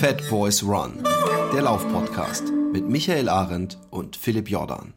Fat Boys Run, der Laufpodcast mit Michael Arendt und Philipp Jordan.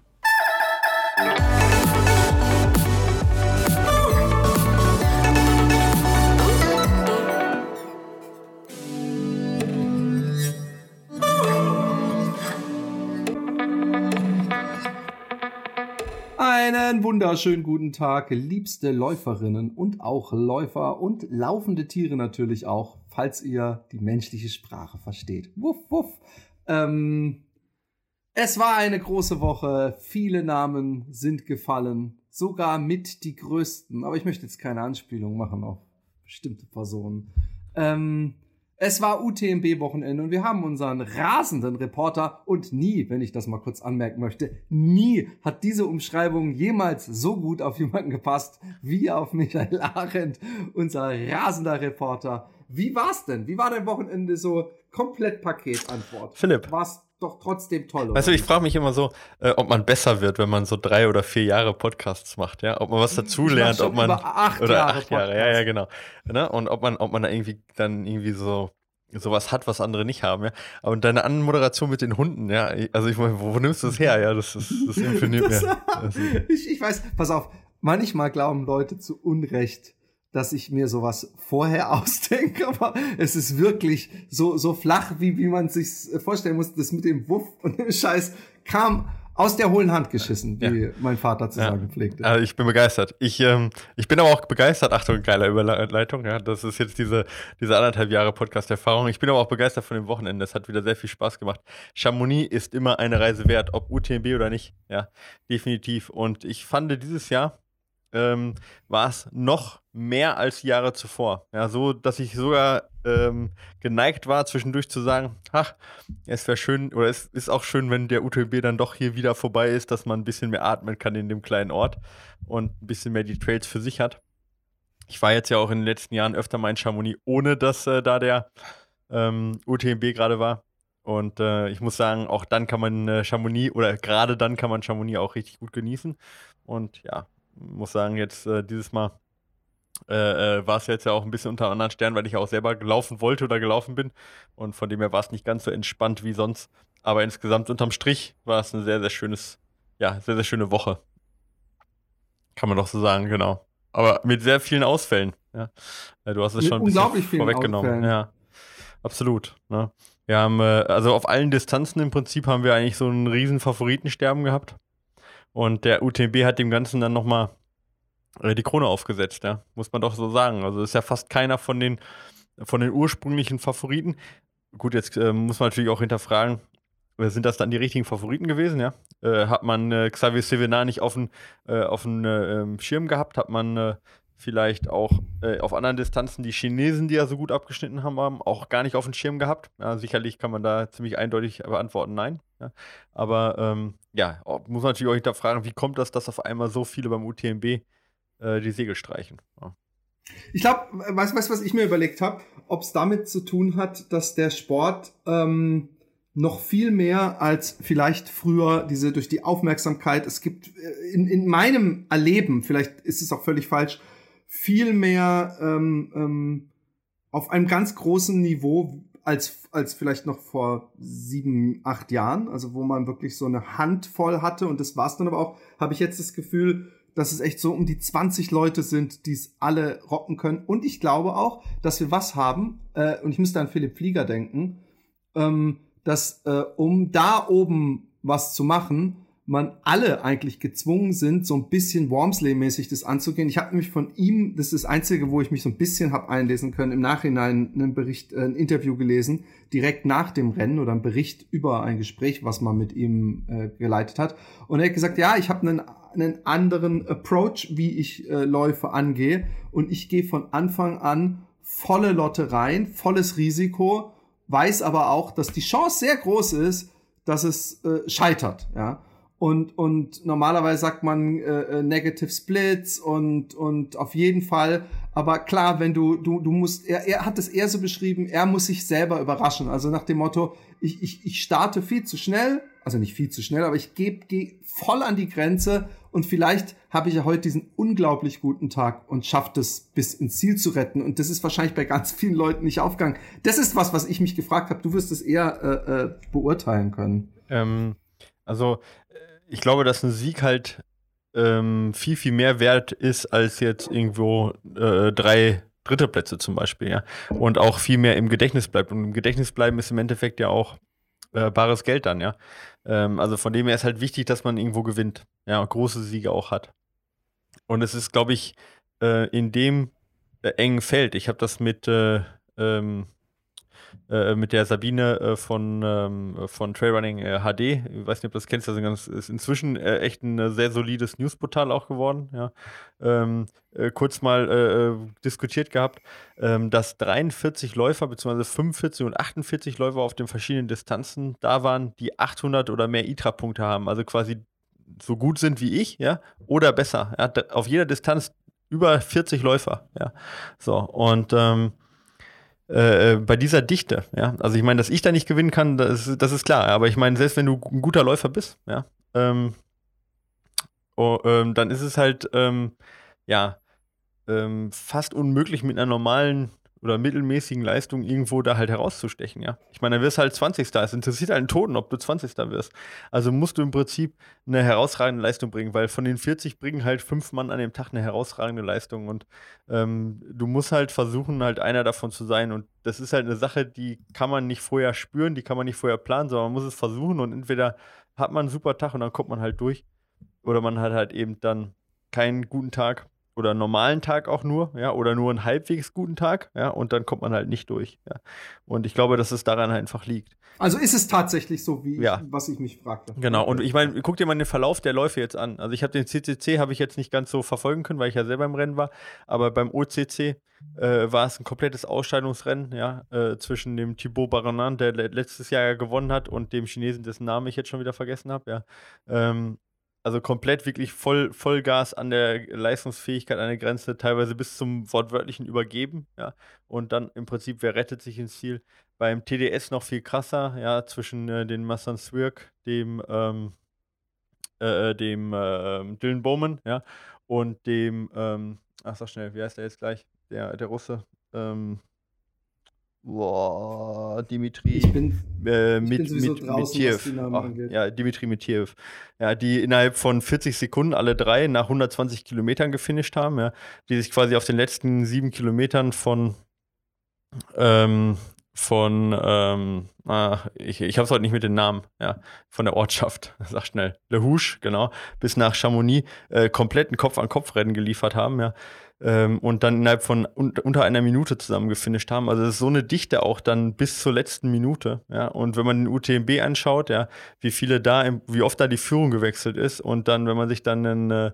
Einen wunderschönen guten Tag, liebste Läuferinnen und auch Läufer und laufende Tiere natürlich auch, falls ihr die menschliche Sprache versteht. Wuff, wuff. Ähm, es war eine große Woche, viele Namen sind gefallen, sogar mit die größten, aber ich möchte jetzt keine Anspielung machen auf bestimmte Personen. Ähm, es war UTMB-Wochenende und wir haben unseren rasenden Reporter und nie, wenn ich das mal kurz anmerken möchte, nie hat diese Umschreibung jemals so gut auf jemanden gepasst wie auf Michael Arendt, unser rasender Reporter. Wie war's denn? Wie war dein Wochenende so? Komplett Paketantwort. Philipp. War's doch trotzdem toll. Oder? Weißt du, ich frage mich immer so, äh, ob man besser wird, wenn man so drei oder vier Jahre Podcasts macht, ja, ob man was dazulernt, ob man acht oder Jahre acht Jahre, ja, ja, genau, ne? und ob man, ob man da irgendwie dann irgendwie so sowas hat, was andere nicht haben, ja. Aber deine Anmoderation mit den Hunden, ja, also ich meine, wo, wo nimmst du das her, ja, das, ist, das imponiert mir. Ich, ich weiß, pass auf, manchmal glauben Leute zu Unrecht, dass ich mir sowas vorher ausdenke, aber es ist wirklich so, so flach, wie, wie man sich vorstellen muss. Das mit dem Wuff und dem Scheiß kam aus der hohlen Hand geschissen, wie mein Vater zu Ja. sagen pflegte. Also ich bin begeistert. Ich, ähm, ich bin aber auch begeistert. Achtung, geile Überleitung. Ja, das ist jetzt diese, diese anderthalb Jahre Podcast-Erfahrung. Ich bin aber auch begeistert von dem Wochenende. Es hat wieder sehr viel Spaß gemacht. Chamonix ist immer eine Reise wert, ob UTMB oder nicht. Ja, definitiv. Und ich fand dieses Jahr ähm, war es noch mehr als Jahre zuvor. Ja, so, dass ich sogar ähm, geneigt war, zwischendurch zu sagen, ach, es wäre schön, oder es ist auch schön, wenn der UTMB dann doch hier wieder vorbei ist, dass man ein bisschen mehr atmen kann in dem kleinen Ort und ein bisschen mehr die Trails für sich hat. Ich war jetzt ja auch in den letzten Jahren öfter mal in Chamonix, ohne dass äh, da der ähm, UTMB gerade war. Und äh, ich muss sagen, auch dann kann man äh, Chamonix, oder gerade dann kann man Chamonix auch richtig gut genießen. Und ja, muss sagen, jetzt äh, dieses Mal äh, äh, war es jetzt ja auch ein bisschen unter anderen Sternen, weil ich auch selber gelaufen wollte oder gelaufen bin. Und von dem her war es nicht ganz so entspannt wie sonst. Aber insgesamt unterm Strich war es eine sehr, sehr schönes, ja, sehr, sehr schöne Woche. Kann man doch so sagen, genau. Aber mit sehr vielen Ausfällen. Ja. Äh, Du hast es Mit schon ein bisschen vorweggenommen. Ausfällen. Ja, absolut. Ne? Wir haben, äh, also auf allen Distanzen im Prinzip haben wir eigentlich so einen riesen Favoritensterben gehabt. Und der UTMB hat dem Ganzen dann nochmal äh, die Krone aufgesetzt, ja. Muss man doch so sagen. Also ist ja fast keiner von den, von den ursprünglichen Favoriten. Gut, jetzt äh, muss man natürlich auch hinterfragen, äh, sind das dann die richtigen Favoriten gewesen, ja? Äh, hat man äh, Xavier Sevenar nicht auf dem äh, auf äh, ähm, Schirm gehabt? Hat man vielleicht auch äh, auf anderen Distanzen die Chinesen, die ja so gut abgeschnitten haben, haben auch gar nicht auf dem Schirm gehabt? Ja, sicherlich kann man da ziemlich eindeutig beantworten, nein. Ja? Aber ähm, ja, auch- muss man natürlich auch hinterfragen, wie kommt das, dass auf einmal so viele beim UTMB äh, die Segel streichen? Ja. Ich glaube, weißt du, was ich mir überlegt habe? Ob es damit zu tun hat, dass der Sport ähm, noch viel mehr als vielleicht früher diese durch die Aufmerksamkeit, es gibt äh, in, in meinem Erleben, vielleicht ist es auch völlig falsch, viel mehr ähm, ähm, auf einem ganz großen Niveau als, als vielleicht noch vor sieben, acht Jahren, also wo man wirklich so eine Handvoll hatte und das war's dann aber auch, habe ich jetzt das Gefühl, dass es echt so um die 20 Leute sind, die es alle rocken können. Und ich glaube auch, dass wir was haben, äh, und ich müsste an Philipp Flieger denken, ähm, dass äh, um da oben was zu machen, man alle eigentlich gezwungen sind, so ein bisschen Wormsley-mäßig das anzugehen. Ich habe nämlich von ihm, das ist das Einzige, wo ich mich so ein bisschen habe einlesen können, im Nachhinein einen Bericht, äh, ein Interview gelesen, direkt nach dem Rennen oder ein Bericht über ein Gespräch, was man mit ihm äh, geleitet hat. Und er hat gesagt, ja, ich habe einen, einen anderen Approach, wie ich äh, Läufe angehe. Und ich gehe von Anfang an volle Lotte rein, volles Risiko, weiß aber auch, dass die Chance sehr groß ist, dass es äh, scheitert, ja. Und, und normalerweise sagt man äh, äh, Negative Splits und, und auf jeden Fall. Aber klar, wenn du, du, du musst, er, er hat es eher so beschrieben, er muss sich selber überraschen. Also nach dem Motto, ich, ich, ich starte viel zu schnell, also nicht viel zu schnell, aber ich gebe geh voll an die Grenze und vielleicht habe ich ja heute diesen unglaublich guten Tag und schafft es bis ins Ziel zu retten und das ist wahrscheinlich bei ganz vielen Leuten nicht aufgegangen. Das ist was, was ich mich gefragt habe. Du wirst es eher äh, äh, beurteilen können. Ähm, also ich glaube, dass ein Sieg halt ähm, viel, viel mehr wert ist als jetzt irgendwo äh, drei dritte Plätze zum Beispiel, ja. Und auch viel mehr im Gedächtnis bleibt. Und im Gedächtnis bleiben ist im Endeffekt ja auch äh, bares Geld dann, ja. Ähm, also von dem her ist halt wichtig, dass man irgendwo gewinnt, ja, große Siege auch hat. Und es ist, glaube ich, äh, in dem äh, engen Feld. Ich habe das mit äh, ähm, äh, mit der Sabine äh, von, ähm, von Trailrunning äh, HD. Ich weiß nicht, ob du das kennst, das ist, ganz, ist inzwischen äh, echt ein sehr solides Newsportal auch geworden. Ja. Ähm, äh, kurz mal diskutiert gehabt, ähm, dass 43 Läufer bzw. 45 und 48 Läufer auf den verschiedenen Distanzen da waren, die 800 oder mehr ITRA-Punkte haben, also quasi so gut sind wie ich, ja, oder besser. Ja, auf jeder Distanz über 40 Läufer, ja. So, und ähm, äh, äh, bei dieser Dichte, ja. Also ich meine, dass ich da nicht gewinnen kann, das, das ist klar. Aber ich meine, selbst wenn du ein guter Läufer bist, ja, ähm, oh, ähm, dann ist es halt, ähm, ja, ähm, fast unmöglich mit einer normalen oder mittelmäßigen Leistung irgendwo da halt herauszustechen, ja. Ich meine, dann wirst du halt 20. Es interessiert halt einen Toten, ob du 20. wirst. Also musst du im Prinzip eine herausragende Leistung bringen, weil von den 40 bringen halt fünf Mann an dem Tag eine herausragende Leistung und ähm, du musst halt versuchen, halt einer davon zu sein und das ist halt eine Sache, die kann man nicht vorher spüren, die kann man nicht vorher planen, sondern man muss es versuchen und entweder hat man einen super Tag und dann kommt man halt durch oder man hat halt eben dann keinen guten Tag oder einen normalen Tag auch nur, ja, oder nur einen halbwegs guten Tag, ja, und dann kommt man halt nicht durch, ja. Und ich glaube, dass es daran einfach liegt. Also ist es tatsächlich so, wie ja. ich, was ich mich fragte. Genau, und ich meine, guck dir mal den Verlauf der Läufe jetzt an. Also ich habe den CCC habe ich jetzt nicht ganz so verfolgen können, weil ich ja selber im Rennen war, aber beim OCC äh, war es ein komplettes Ausscheidungsrennen, ja, äh, zwischen dem Thibaut Baronin, der letztes Jahr ja gewonnen hat, und dem Chinesen, dessen Namen ich jetzt schon wieder vergessen habe, ja. Ähm, also komplett wirklich voll, Vollgas an der Leistungsfähigkeit an der Grenze, teilweise bis zum wortwörtlichen Übergeben, ja. Und dann im Prinzip, wer rettet sich ins Ziel? Beim TDS noch viel krasser, ja, zwischen äh, den Massan Swirk, dem, ähm, äh, äh, dem äh, Dylan Bowman, ja, und dem, ähm, ach sag schnell, wie heißt der jetzt gleich? Der, der Russe, ähm, Boah, Dimitri ich bin, äh, mit, mit, Mitiev. Oh, ja, Dimitri Mitiev. Ja, die innerhalb von 40 Sekunden alle drei nach 120 Kilometern gefinisht haben, ja, die sich quasi auf den letzten sieben Kilometern von ähm, von ähm, ah, ich, ich habe es heute nicht mit den Namen, ja, von der Ortschaft, sag schnell, Le Houche, genau, bis nach Chamonix äh, komplett ein Kopf-an-Kopf-Rennen geliefert haben, ja ähm, und dann innerhalb von un unter einer Minute zusammen gefinisht haben. Also es ist so eine Dichte auch dann bis zur letzten Minute. Ja? Und wenn man den UTMB anschaut, ja, wie viele da, im, wie oft da die Führung gewechselt ist und dann, wenn man sich dann einen äh,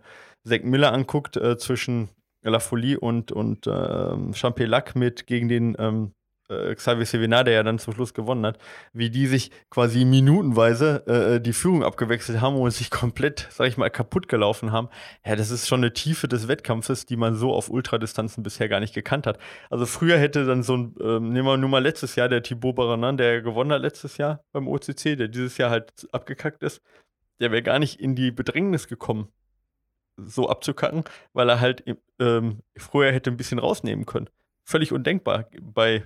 Zack Miller anguckt äh, zwischen La Folie und, und äh, Champelac mit gegen den ähm, äh, Xavier Sevena, der ja dann zum Schluss gewonnen hat, wie die sich quasi minutenweise äh, äh, die Führung abgewechselt haben und sich komplett, sag ich mal, kaputt gelaufen haben. Ja, das ist schon eine Tiefe des Wettkampfes, die man so auf Ultradistanzen bisher gar nicht gekannt hat. Also früher hätte dann so ein, ähm, nehmen wir nur mal letztes Jahr, der Thibaut Baranan, der gewonnen hat letztes Jahr beim OCC, der dieses Jahr halt abgekackt ist, der wäre gar nicht in die Bedrängnis gekommen, so abzukacken, weil er halt ähm, früher hätte ein bisschen rausnehmen können. Völlig undenkbar bei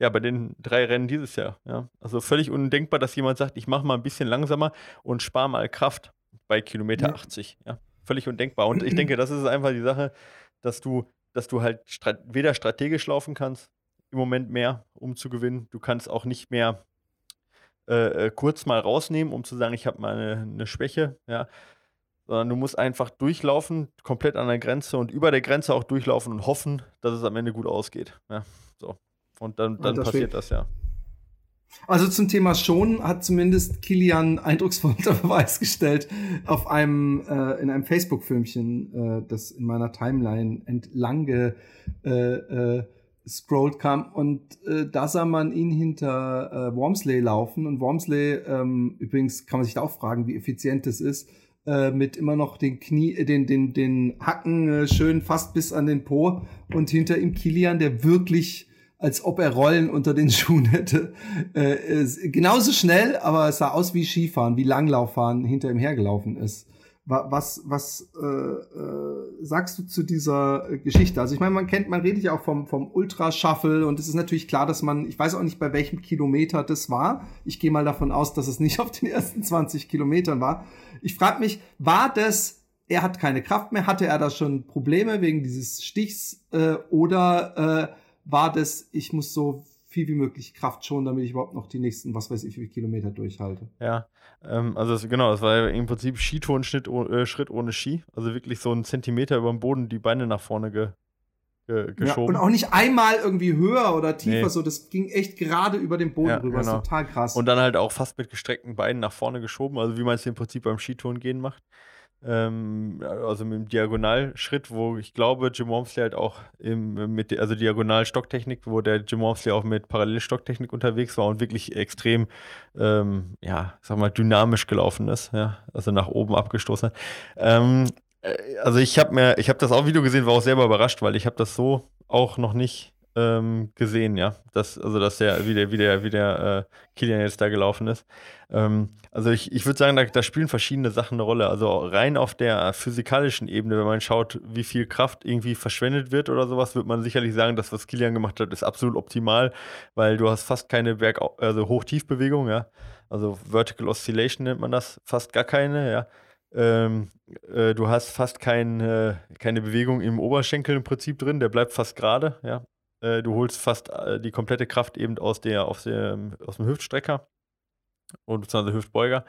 ja, bei den drei Rennen dieses Jahr. Ja. Also völlig undenkbar, dass jemand sagt, ich mache mal ein bisschen langsamer und spare mal Kraft bei Kilometer ja. 80. Ja. Völlig undenkbar. Und ich denke, das ist einfach die Sache, dass du, dass du halt strat weder strategisch laufen kannst, im Moment mehr, um zu gewinnen. Du kannst auch nicht mehr äh, äh kurz mal rausnehmen, um zu sagen, ich habe mal eine, eine Schwäche, ja. Sondern du musst einfach durchlaufen, komplett an der Grenze und über der Grenze auch durchlaufen und hoffen, dass es am Ende gut ausgeht. Ja. So. Und dann, dann das passiert das ja. Also zum Thema schon hat zumindest Kilian eindrucksvoll unter Beweis gestellt auf einem äh, in einem Facebook-Filmchen, äh, das in meiner Timeline entlang äh, äh, scrollt kam. Und äh, da sah man ihn hinter äh, Wormsley laufen. Und Wormsley ähm, übrigens kann man sich da auch fragen, wie effizient das ist äh, mit immer noch den Knie, äh, den den den Hacken äh, schön fast bis an den Po. Und hinter ihm Kilian, der wirklich als ob er Rollen unter den Schuhen hätte. Äh, genauso schnell, aber es sah aus wie Skifahren, wie Langlauffahren hinter ihm hergelaufen ist. Was, was äh, äh, sagst du zu dieser Geschichte? Also ich meine, man kennt, man redet ja auch vom, vom Ultra-Shuffle und es ist natürlich klar, dass man, ich weiß auch nicht, bei welchem Kilometer das war. Ich gehe mal davon aus, dass es nicht auf den ersten 20 Kilometern war. Ich frage mich, war das, er hat keine Kraft mehr, hatte er da schon Probleme wegen dieses Stichs äh, oder äh, war das, ich muss so viel wie möglich Kraft schon, damit ich überhaupt noch die nächsten, was weiß ich, wie viele Kilometer durchhalte. Ja, ähm, also das, genau, das war ja im Prinzip Skitourenschritt äh, Schritt ohne Ski. Also wirklich so einen Zentimeter über dem Boden die Beine nach vorne ge, ge, geschoben. Ja, und auch nicht einmal irgendwie höher oder tiefer, nee. so das ging echt gerade über den Boden ja, rüber. Genau. total krass. Und dann halt auch fast mit gestreckten Beinen nach vorne geschoben, also wie man es im Prinzip beim Skitouren gehen macht ähm, also mit dem Diagonalschritt, wo ich glaube, Jim Wormsley halt auch im, mit, also Diagonalstocktechnik, wo der Jim Wormsley auch mit Parallelstocktechnik unterwegs war und wirklich extrem, ähm, ja, sag mal, dynamisch gelaufen ist, ja, also nach oben abgestoßen hat. Ähm, äh, also ich habe mir, ich habe das auch Video gesehen, war auch selber überrascht, weil ich habe das so auch noch nicht ähm, gesehen, ja. Das, also, dass der, wie der, wie der, wie der äh, Kilian jetzt da gelaufen ist. Ähm, also ich, ich würde sagen, da, da, spielen verschiedene Sachen eine Rolle. Also rein auf der physikalischen Ebene, wenn man schaut, wie viel Kraft irgendwie verschwendet wird oder sowas, wird man sicherlich sagen, dass was Kilian gemacht hat, ist absolut optimal, weil du hast fast keine Berg, also Hoch-Tief-Bewegung, ja. Also Vertical Oscillation nennt man das, fast gar keine, ja. Ähm, äh, du hast fast kein, äh, keine Bewegung im Oberschenkel im Prinzip drin, der bleibt fast gerade, ja. Äh, du holst fast äh, die komplette Kraft eben aus, der, aus, dem, aus dem Hüftstrecker und beziehungsweise Hüftbeuger.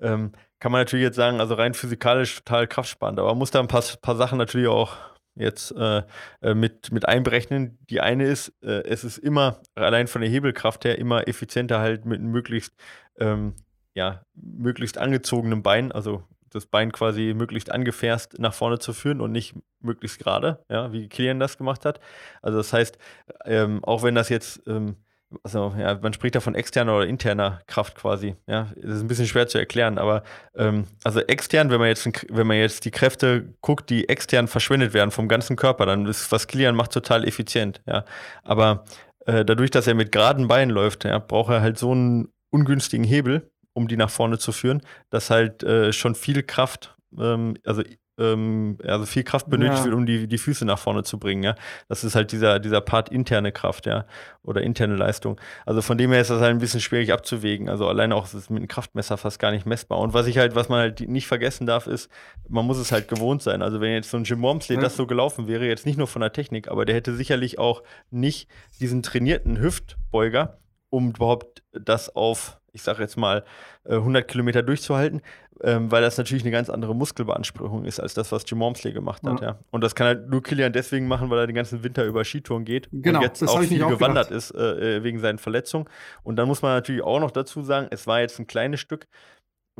Ähm, kann man natürlich jetzt sagen, also rein physikalisch total kraftsparend, aber man muss da ein paar, paar Sachen natürlich auch jetzt äh, äh, mit, mit einberechnen. Die eine ist, äh, es ist immer, allein von der Hebelkraft her, immer effizienter halt mit möglichst, ähm, ja, möglichst angezogenem Bein, also das Bein quasi möglichst angefährst nach vorne zu führen und nicht möglichst gerade, ja, wie Kilian das gemacht hat. Also das heißt, ähm, auch wenn das jetzt, ähm, also ja, man spricht da von externer oder interner Kraft quasi, ja, das ist ein bisschen schwer zu erklären, aber ähm, also extern, wenn man jetzt, wenn man jetzt die Kräfte guckt, die extern verschwendet werden vom ganzen Körper, dann ist was Kilian macht total effizient, ja, aber äh, dadurch, dass er mit geraden Beinen läuft, ja, braucht er halt so einen ungünstigen Hebel, um die nach vorne zu führen, dass halt äh, schon viel Kraft, ähm, also ähm, also viel Kraft benötigt ja. wird, um die, die Füße nach vorne zu bringen, ja. Das ist halt dieser, dieser Part interne Kraft, ja, oder interne Leistung. Also von dem her ist das halt ein bisschen schwierig abzuwägen. Also alleine auch ist mit einem Kraftmesser fast gar nicht messbar. Und was ich halt, was man halt nicht vergessen darf, ist, man muss es halt gewohnt sein. Also wenn jetzt so ein Jim Wormsley ja. das so gelaufen wäre, jetzt nicht nur von der Technik, aber der hätte sicherlich auch nicht diesen trainierten Hüftbeuger, um überhaupt das auf ich sage jetzt mal, 100 äh, Kilometer durchzuhalten, ähm, weil das natürlich eine ganz andere Muskelbeanspruchung ist, als das, was Jim Wormsley gemacht hat. Ja. ja. Und das kann halt nur Kilian deswegen machen, weil er den ganzen Winter über Skitouren geht genau, und jetzt auch viel auch gewandert gedacht. ist äh, äh, wegen seinen Verletzungen. Und dann muss man natürlich auch noch dazu sagen, es war jetzt ein kleines Stück,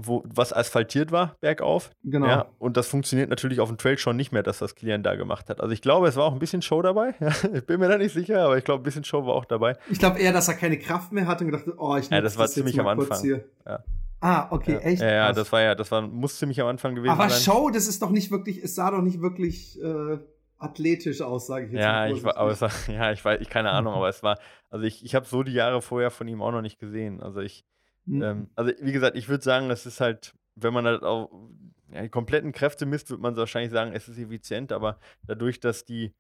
wo, was asphaltiert war, bergauf. Genau. Ja, und das funktioniert natürlich auf dem Trail schon nicht mehr, dass das Kilian da gemacht hat. Also ich glaube, es war auch ein bisschen Show dabei. ich bin mir da nicht sicher, aber ich glaube, ein bisschen Show war auch dabei. Ich glaube eher, dass er keine Kraft mehr hatte und gedacht, oh, ich Ja, das war das ziemlich am Anfang. Ja. Ah, okay, ja. echt? Ja, ja, das war ja, das war, muss ziemlich am Anfang gewesen aber sein. Aber Show, das ist doch nicht wirklich, es sah doch nicht wirklich äh, athletisch aus, sage ich jetzt ja, mal. Ich war, aber es war, ja, ich weiß, ich keine Ahnung, aber es war, also ich, ich habe so die Jahre vorher von ihm auch noch nicht gesehen. Also ich, mhm. ähm, also wie gesagt, ich würde sagen, das ist halt wenn man halt auch ja, die kompletten Kräfte misst, wird man wahrscheinlich sagen, es ist effizient, aber dadurch, dass die,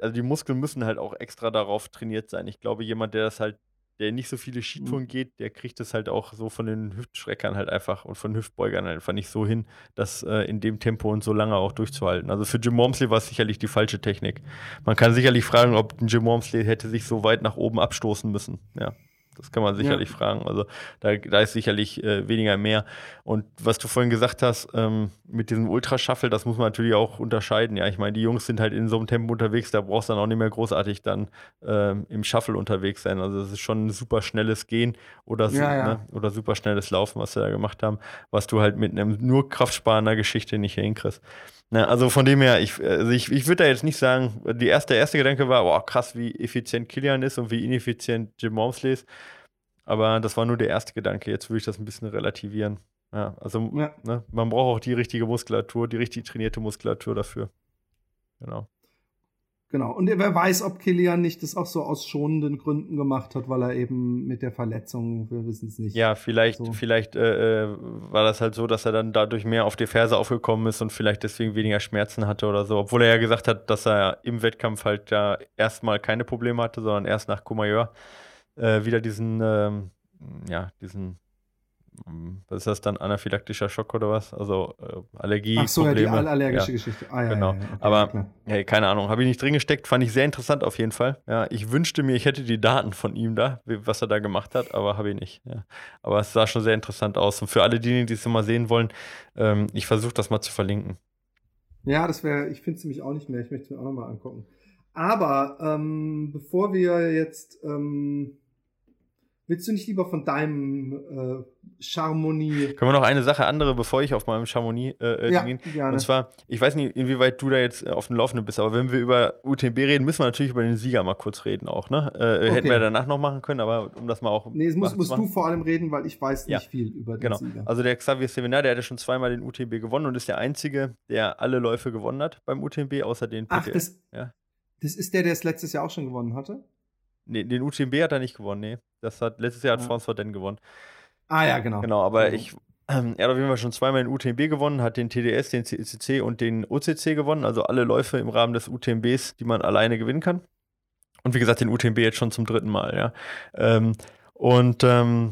also die Muskeln müssen halt auch extra darauf trainiert sein. Ich glaube, jemand, der das halt, der nicht so viele Skitouren mhm. geht, der kriegt es halt auch so von den Hüftschreckern halt einfach und von Hüftbeugern halt einfach nicht so hin, das äh, in dem Tempo und so lange auch durchzuhalten. Also für Jim Wormsley war es sicherlich die falsche Technik. Man kann sicherlich fragen, ob Jim Wormsley hätte sich so weit nach oben abstoßen müssen. Ja. Das kann man sicherlich ja. fragen. Also da, da ist sicherlich äh, weniger mehr. Und was du vorhin gesagt hast, ähm, mit diesem Ultrashuffle, das muss man natürlich auch unterscheiden. Ja, ich meine, die Jungs sind halt in so einem Tempo unterwegs, da brauchst du dann auch nicht mehr großartig dann ähm, im Shuffle unterwegs sein. Also das ist schon ein super schnelles Gehen oder, ja, ja. Ne, oder super schnelles Laufen, was sie da gemacht haben, was du halt mit einem nur kraftsparender Geschichte nicht hinkriegst. Na, also von dem her, ich, also ich, ich würde da jetzt nicht sagen, die erste, erste Gedanke war, boah, krass, wie effizient Kilian ist und wie ineffizient Jim Wormsley ist. Aber das war nur der erste Gedanke. Jetzt würde ich das ein bisschen relativieren. Ja, also ja. Ne, man braucht auch die richtige Muskulatur, die richtig trainierte Muskulatur dafür. Genau. Genau. Und wer weiß, ob Kilian nicht das auch so aus schonenden Gründen gemacht hat, weil er eben mit der Verletzung, wir wissen es nicht. Ja, vielleicht, so. vielleicht äh, äh, war das halt so, dass er dann dadurch mehr auf die Ferse aufgekommen ist und vielleicht deswegen weniger Schmerzen hatte oder so. Obwohl er ja gesagt hat, dass er im Wettkampf halt ja erstmal keine Probleme hatte, sondern erst nach Courmayeur äh, wieder diesen, ähm, ja, diesen was ist das dann, anaphylaktischer Schock oder was? Also äh, Allergie. Ach so, Probleme. ja, die allergische ja. Geschichte. Ah, ja, genau. Ja, okay, Aber, hey, keine Ahnung, habe ich nicht drin gesteckt, fand ich sehr interessant auf jeden Fall. Ja, ich wünschte mir, ich hätte die Daten von ihm da, was er da gemacht hat, aber habe ich nicht. Ja. Aber es sah schon sehr interessant aus. Und für alle diejenigen, die es mal sehen wollen, ähm, ich versuche das mal zu verlinken. Ja, das wäre, ich finde es nämlich auch nicht mehr. Ich möchte es mir auch nochmal angucken. Aber ähm, bevor wir jetzt ähm, Willst du nicht lieber von deinem äh, Charmonie. Können wir noch eine Sache andere, bevor ich auf meinem Charmonie äh, äh ja, gehen? Gerne. Und zwar, ich weiß nicht, inwieweit du da jetzt äh, auf dem Laufenden bist, aber wenn wir über UTMB reden, müssen wir natürlich über den Sieger mal kurz reden auch, ne? Äh, okay. Hätten wir danach noch machen können, aber um das mal auch. Nee, es muss, musst du vor allem reden, weil ich weiß nicht ja. viel über den genau. Sieger. Also der Xavier Sevenar, der hat ja schon zweimal den UTMB gewonnen und ist der Einzige, der alle Läufe gewonnen hat beim UTMB, außer den PTL. Ach, das, ja? das ist der, der es letztes Jahr auch schon gewonnen hatte? Nee, den UTMB hat er nicht gewonnen, nee. Das hat letztes Jahr hat ja. François Den gewonnen. Ah ja, genau. Genau, aber genau. ich, ähm, er hat auf jeden Fall schon zweimal den UTMB gewonnen, hat den TDS, den CCC und den OCC gewonnen, also alle Läufe im Rahmen des UTMBs, die man alleine gewinnen kann. Und wie gesagt, den UTMB jetzt schon zum dritten Mal, ja. Ähm, und ähm,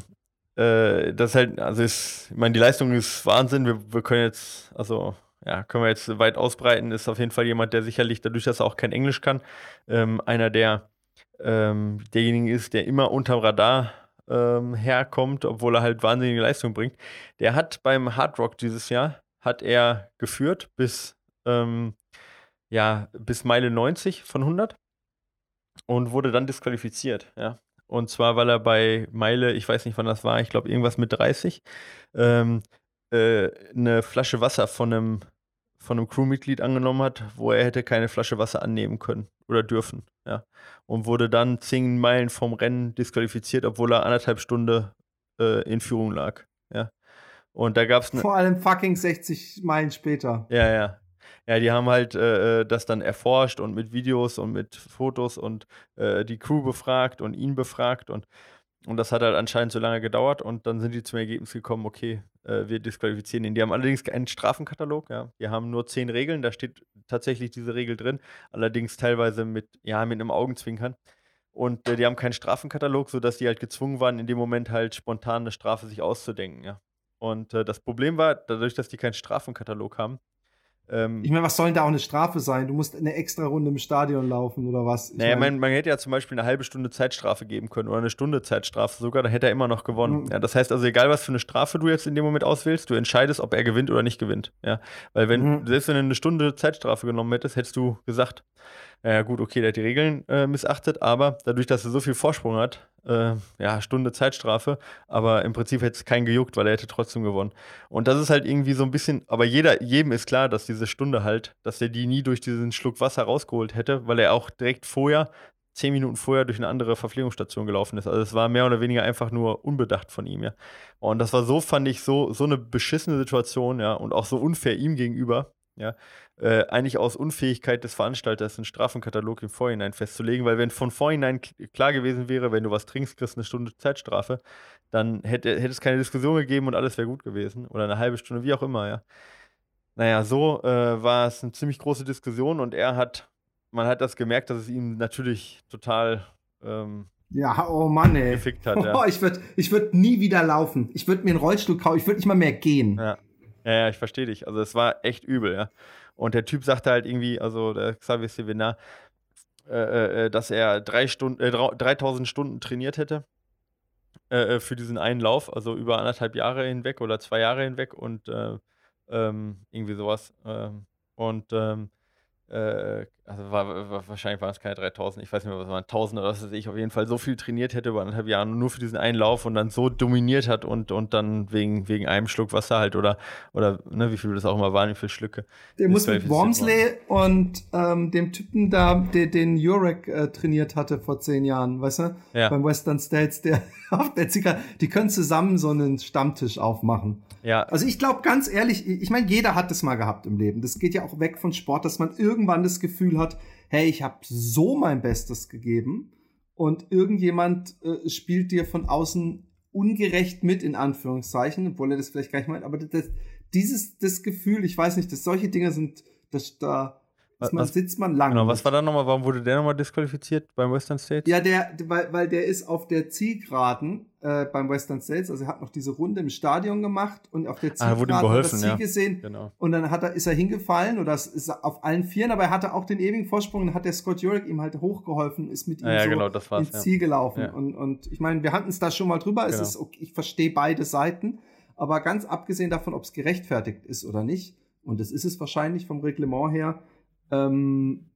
äh, das ist halt, also ist, ich meine, die Leistung ist Wahnsinn. Wir, wir können jetzt, also ja, können wir jetzt weit ausbreiten, ist auf jeden Fall jemand, der sicherlich dadurch, dass er auch kein Englisch kann, ähm, einer der ähm, derjenige ist, der immer unterm Radar ähm, herkommt, obwohl er halt wahnsinnige Leistung bringt. Der hat beim Hard Rock dieses Jahr, hat er geführt bis, ähm, ja, bis Meile 90 von 100 und wurde dann disqualifiziert, ja. Und zwar, weil er bei Meile, ich weiß nicht, wann das war, ich glaube irgendwas mit 30, ähm, äh, eine Flasche Wasser von einem, von einem Crewmitglied angenommen hat, wo er hätte keine Flasche Wasser annehmen können oder dürfen ja. Und wurde dann zehn Meilen vom Rennen disqualifiziert, obwohl er anderthalb Stunden äh, in Führung lag, ja. Und da gab es Vor allem fucking 60 Meilen später. Ja, ja. Ja, die haben halt äh, äh, das dann erforscht und mit Videos und mit Fotos und äh, die Crew befragt und ihn befragt und und das hat halt anscheinend so lange gedauert und dann sind die zum Ergebnis gekommen, okay, äh, wir disqualifizieren ihn. Die haben allerdings keinen Strafenkatalog, ja. Die haben nur zehn Regeln, da steht tatsächlich diese Regel drin, allerdings teilweise mit, ja, mit einem Augenzwinkern. Und äh, die haben keinen Strafenkatalog, sodass die halt gezwungen waren, in dem Moment halt spontan eine Strafe sich auszudenken, ja. Und äh, das Problem war, dadurch, dass die keinen Strafenkatalog haben, ähm, ich meine, was soll denn da auch eine Strafe sein? Du musst eine extra Runde im Stadion laufen oder was? Ich naja, mein, man, hätte ja zum Beispiel eine halbe Stunde Zeitstrafe geben können oder eine Stunde Zeitstrafe sogar, dann hätte er immer noch gewonnen. Mhm. Ja, das heißt also, egal was für eine Strafe du jetzt in dem Moment auswählst, du entscheidest, ob er gewinnt oder nicht gewinnt. Ja, weil wenn, mhm. selbst wenn du eine Stunde Zeitstrafe genommen hättest, hättest du gesagt, ja gut, okay, der hat die Regeln äh, missachtet, aber dadurch, dass er so viel Vorsprung hat, äh, ja, Stunde Zeitstrafe, aber im Prinzip hätte es keinen gejuckt, weil er hätte trotzdem gewonnen. Und das ist halt irgendwie so ein bisschen, aber jeder, jedem ist klar, dass diese Stunde halt, dass er die nie durch diesen Schluck Wasser rausgeholt hätte, weil er auch direkt vorher, zehn Minuten vorher, durch eine andere Verpflegungsstation gelaufen ist. Also es war mehr oder weniger einfach nur unbedacht von ihm, ja. Und das war so, fand ich, so, so eine beschissene Situation, ja, und auch so unfair ihm gegenüber, ja, äh, eigentlich aus Unfähigkeit des Veranstalters einen Strafenkatalog im Vorhinein festzulegen, weil wenn von vorhinein klar gewesen wäre, wenn du was trinkst, kriegst du eine Stunde Zeitstrafe, dann hätte, hätte es keine Diskussion gegeben und alles wäre gut gewesen. Oder eine halbe Stunde, wie auch immer, ja. Naja, so äh, war es eine ziemlich große Diskussion und er hat, man hat das gemerkt, dass es ihm natürlich total ähm, ja, oh Mann, ey. Hat, ja. oh, ich würde ich würd nie wieder laufen. Ich würde mir einen Rollstuhl kaufen. Ich würde nicht mal mehr gehen. Ja. Ja, ja, ich verstehe dich. Also es war echt übel, ja. Und der Typ sagte halt irgendwie, also der Xavier Sevenar, äh, äh, äh dass er drei Stunden, äh, 3000 Stunden trainiert hätte äh, äh, für diesen einen Lauf, also über anderthalb Jahre hinweg oder zwei Jahre hinweg und ähm, irgendwie sowas. Ähm, und ähm, äh, also war, war, wahrscheinlich waren es keine 3000, ich weiß nicht mehr, was waren 1000 oder was weiß ich, auf jeden Fall so viel trainiert hätte über anderthalb Jahre nur für diesen einen Lauf und dann so dominiert hat und, und dann wegen, wegen einem Schluck Wasser halt oder, oder ne, wie viel das auch immer waren, wie viele Schlücke. Der muss mit Wormsley und ähm, dem Typen da, der den Jurek äh, trainiert hatte vor zehn Jahren, weißt du? Ja. Beim Western States, der auf der Zicker, die können zusammen so einen Stammtisch aufmachen. Ja. Also ich glaube ganz ehrlich, ich meine, jeder hat das mal gehabt im Leben. Das geht ja auch weg von Sport, dass man irgendwann das Gefühl Gefühl hat, hey, ich habe so mein Bestes gegeben und irgendjemand äh, spielt dir von außen ungerecht mit, in Anführungszeichen, obwohl er das vielleicht gar nicht meint, aber das, dieses das Gefühl, ich weiß nicht, dass solche Dinge sind, dass da was, man, sitzt man lang. Genau, was war da nochmal, warum wurde der nochmal disqualifiziert beim Western States? Ja, der, weil, weil der ist auf der Zielgeraden äh, beim Western States, also er hat noch diese Runde im Stadion gemacht und auf der Zielgeraden ah, wurde ihm geholfen, hat er das Ziel ja. gesehen. Genau. und dann hat er, ist er hingefallen oder ist auf allen Vieren, aber er hatte auch den ewigen Vorsprung. Und hat der Scott Jurek ihm halt hochgeholfen, ist mit ihm ah, ja, so genau, ins Ziel gelaufen. Und, und ich meine, wir hatten es da schon mal drüber, genau. es ist, okay, ich verstehe beide Seiten, aber ganz abgesehen davon, ob es gerechtfertigt ist oder nicht, und das ist es wahrscheinlich vom Reglement her, ähm,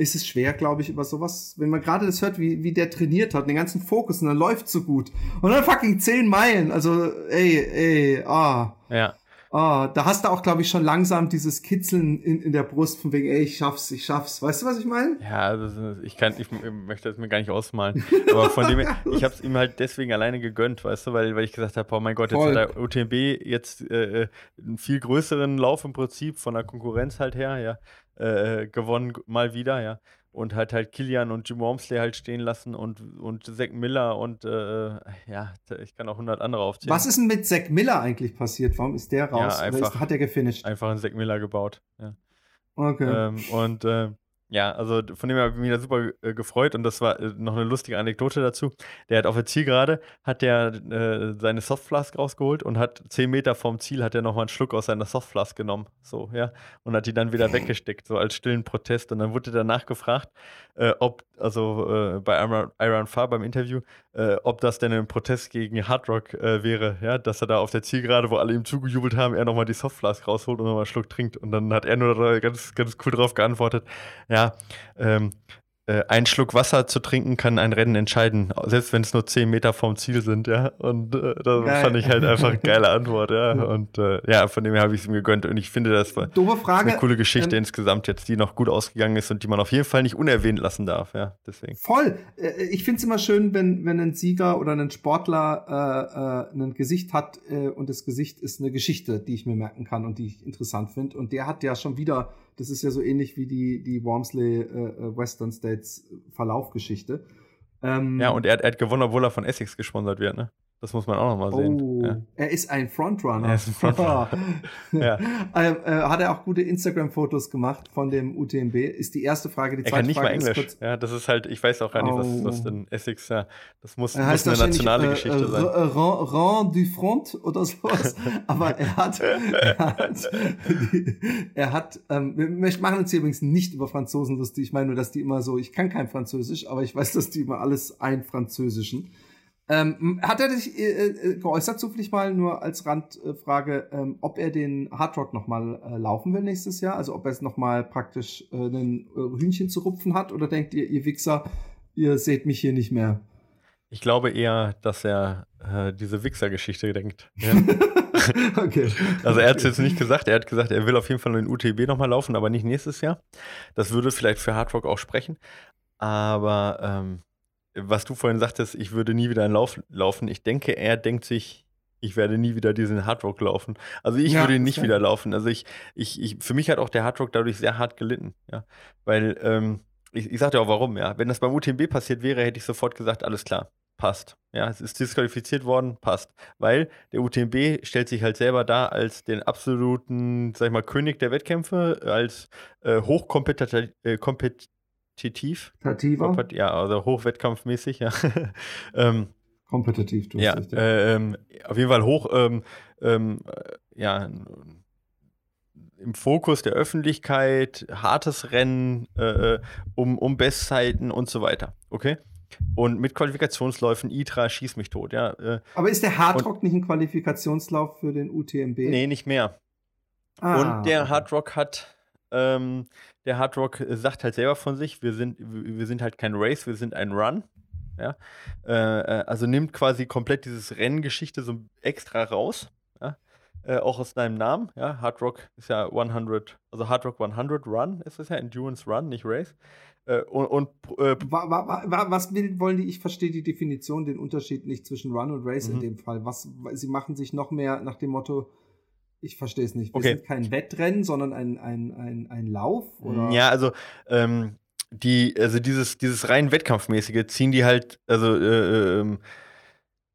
ist es schwer, glaube ich, über sowas, wenn man gerade das hört, wie, wie der trainiert hat, den ganzen Fokus und dann läuft so gut. Und dann fucking zehn Meilen, also ey, ey, ah. Ja. Ah, da hast du auch, glaube ich, schon langsam dieses Kitzeln in, in der Brust von wegen, ey, ich schaff's, ich schaff's. Weißt du, was ich meine? Ja, also ich kann, ich möchte das mir gar nicht ausmalen. Aber von dem ich habe es ihm halt deswegen alleine gegönnt, weißt du, weil, weil ich gesagt habe, oh mein Gott, jetzt Voll. hat der UTMB jetzt äh, äh, einen viel größeren Lauf im Prinzip von der Konkurrenz halt her, ja. Äh, gewonnen, mal wieder, ja. Und hat halt Kilian und Jim Wormsley halt stehen lassen und, und Zack Miller und äh, ja, ich kann auch 100 andere aufzählen. Was ist denn mit Zack Miller eigentlich passiert? Warum ist der raus? Ja, einfach, ist, hat er gefinisht? Einfach einen Zack Miller gebaut, ja. Okay. Ähm, und äh, ja, also von dem her habe ich mich da super äh, gefreut und das war äh, noch eine lustige Anekdote dazu. Der hat auf der Zielgerade, hat der äh, seine Softflask rausgeholt und hat zehn Meter vom Ziel hat er nochmal einen Schluck aus seiner Softflask genommen, so, ja, und hat die dann wieder weggesteckt, so als stillen Protest und dann wurde danach gefragt, äh, ob, also äh, bei Iron, Iron Far beim Interview, äh, ob das denn ein Protest gegen Hard Rock wäre, ja, dass er da auf der Zielgerade, wo alle ihm zugejubelt haben, er nochmal die Softflask rausholt und nochmal einen Schluck trinkt. Und dann hat er nur ganz, ganz cool drauf geantwortet, ja, ähm, äh, ein Schluck Wasser zu trinken kann ein Rennen entscheiden, selbst wenn es nur 10 Meter vom Ziel sind, ja. Und äh, das Geil. fand ich halt einfach eine geile Antwort, ja. Und äh, ja, von dem her habe ich es mir gegönnt. Und ich finde, das war eine coole Geschichte ähm, insgesamt jetzt, die noch gut ausgegangen ist und die man auf jeden Fall nicht unerwähnt lassen darf, ja. Deswegen. Voll. Äh, ich finde es immer schön, wenn, wenn ein Sieger oder ein Sportler äh, äh, ein Gesicht hat äh, und das Gesicht ist eine Geschichte, die ich mir merken kann und die ich interessant finde. Und der hat ja schon wieder das ist ja so ähnlich wie die, die Wormsley äh, äh Western States Verlaufgeschichte. Ähm, ja, und er, er, hat gewonnen, obwohl er von Essex gesponsert wird, ne? Das muss man auch nochmal sehen. Oh, ja. er ist ein Frontrunner. Er ist ein Frontrunner. ja. ähm, äh, hat er auch gute Instagram-Fotos gemacht von dem UTMB? Ist die erste Frage. Die zweite er kann nicht Frage mal Englisch. Ja, das ist halt, ich weiß auch gar nicht, was, oh. was denn Essex, ja, das muss, muss eine nationale äh, Geschichte sein. Rang, Rang du Front oder sowas. Aber er hat, er hat, er hat ähm, wir machen uns hier übrigens nicht über Franzosen lustig. Ich meine nur, dass die immer so, ich kann kein Französisch, aber ich weiß, dass die immer alles einfranzösischen. Ähm, hat er sich äh, äh, geäußert, zufällig mal nur als Randfrage, ähm, ob er den Hardrock nochmal äh, laufen will nächstes Jahr? Also ob er es nochmal praktisch äh, ein äh, Hühnchen zu rupfen hat? Oder denkt ihr, ihr Wichser, ihr seht mich hier nicht mehr? Ich glaube eher, dass er äh, diese Wichser-Geschichte denkt. Ja? okay. Also er hat es jetzt nicht gesagt, er hat gesagt, er will auf jeden Fall den UTB nochmal laufen, aber nicht nächstes Jahr. Das würde vielleicht für Hardrock auch sprechen. Aber ähm, was du vorhin sagtest, ich würde nie wieder einen Lauf laufen. Ich denke, er denkt sich, ich werde nie wieder diesen Hardrock laufen. Also ich ja, würde nicht ja. wieder laufen. Also ich, ich, ich, für mich hat auch der Hardrock dadurch sehr hart gelitten, ja. Weil, ähm, ich, ich sagte auch warum, ja. Wenn das beim UTMB passiert wäre, hätte ich sofort gesagt, alles klar, passt. Ja, es ist disqualifiziert worden, passt. Weil der UTMB stellt sich halt selber dar als den absoluten, sag ich mal, König der Wettkämpfe, als äh, hochkompetitiv, äh, kompetitiv. Tativer? Ja, also hochwettkampfmäßig, ja. ähm, Kompetitiv, du ja, recht, ja. Äh, ähm, auf jeden Fall hoch, ähm, ähm, ja, im Fokus der Öffentlichkeit, hartes Rennen äh, äh, um, um Bestzeiten und so weiter. Okay? Und mit Qualifikationsläufen, ITRA, schieß mich tot, ja. Äh, Aber ist der Hardrock nicht ein Qualifikationslauf für den UTMB? Nee, nicht mehr. Ah, und der Hardrock hat ähm, der Hard Rock sagt halt selber von sich, wir sind, wir sind halt kein Race, wir sind ein Run. Ja? Äh, äh, also nimmt quasi komplett dieses Renngeschichte so extra raus. Ja? Äh, auch aus deinem Namen. Ja? Hard Rock ist ja 100, also Hard Rock 100 Run ist es ja, Endurance Run, nicht Race. Äh, und, und äh, was will, wollen die? Ich verstehe die Definition, den Unterschied nicht zwischen Run und Race mhm. in dem Fall. Was, sie machen sich noch mehr nach dem Motto, Ich verstehe es nicht. Wir Okay. sind kein Wettrennen, sondern ein, ein, ein, ein Lauf? Oder? Ja, also ähm, die, also dieses, dieses rein Wettkampfmäßige ziehen die halt, also äh, ähm,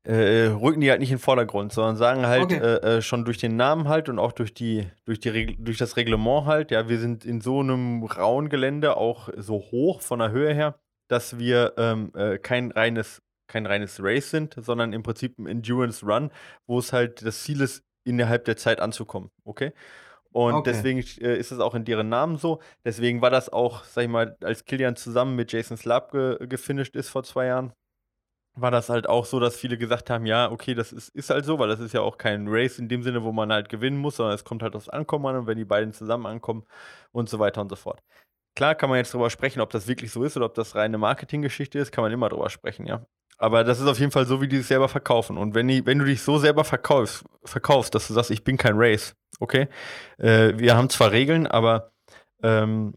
äh, rücken die halt nicht in den Vordergrund, sondern sagen halt Okay. äh, äh, schon durch den Namen halt und auch durch die, durch die durch das Reglement halt, ja, wir sind in so einem rauen Gelände auch so hoch von der Höhe her, dass wir ähm, äh, kein reines, kein reines Race sind, sondern im Prinzip ein Endurance Run, wo es halt das Ziel ist, innerhalb der Zeit anzukommen, okay? Und Okay. deswegen äh, ist es auch in deren Namen so. Deswegen war das auch, sag ich mal, als Kilian zusammen mit Jason Slab ge gefinisht ist vor zwei Jahren, war das halt auch so, dass viele gesagt haben, ja, okay, das ist, ist halt so, weil das ist ja auch kein Race in dem Sinne, wo man halt gewinnen muss, sondern es kommt halt aufs Ankommen an und wenn die beiden zusammen ankommen und so weiter und so fort. Klar kann man jetzt drüber sprechen, ob das wirklich so ist oder ob das reine Marketinggeschichte ist, kann man immer drüber sprechen, ja. Aber das ist auf jeden Fall so, wie die es selber verkaufen. Und wenn, die, wenn du dich so selber verkaufst, verkaufst, dass du sagst, ich bin kein Race, okay, äh, wir haben zwar Regeln, aber ähm,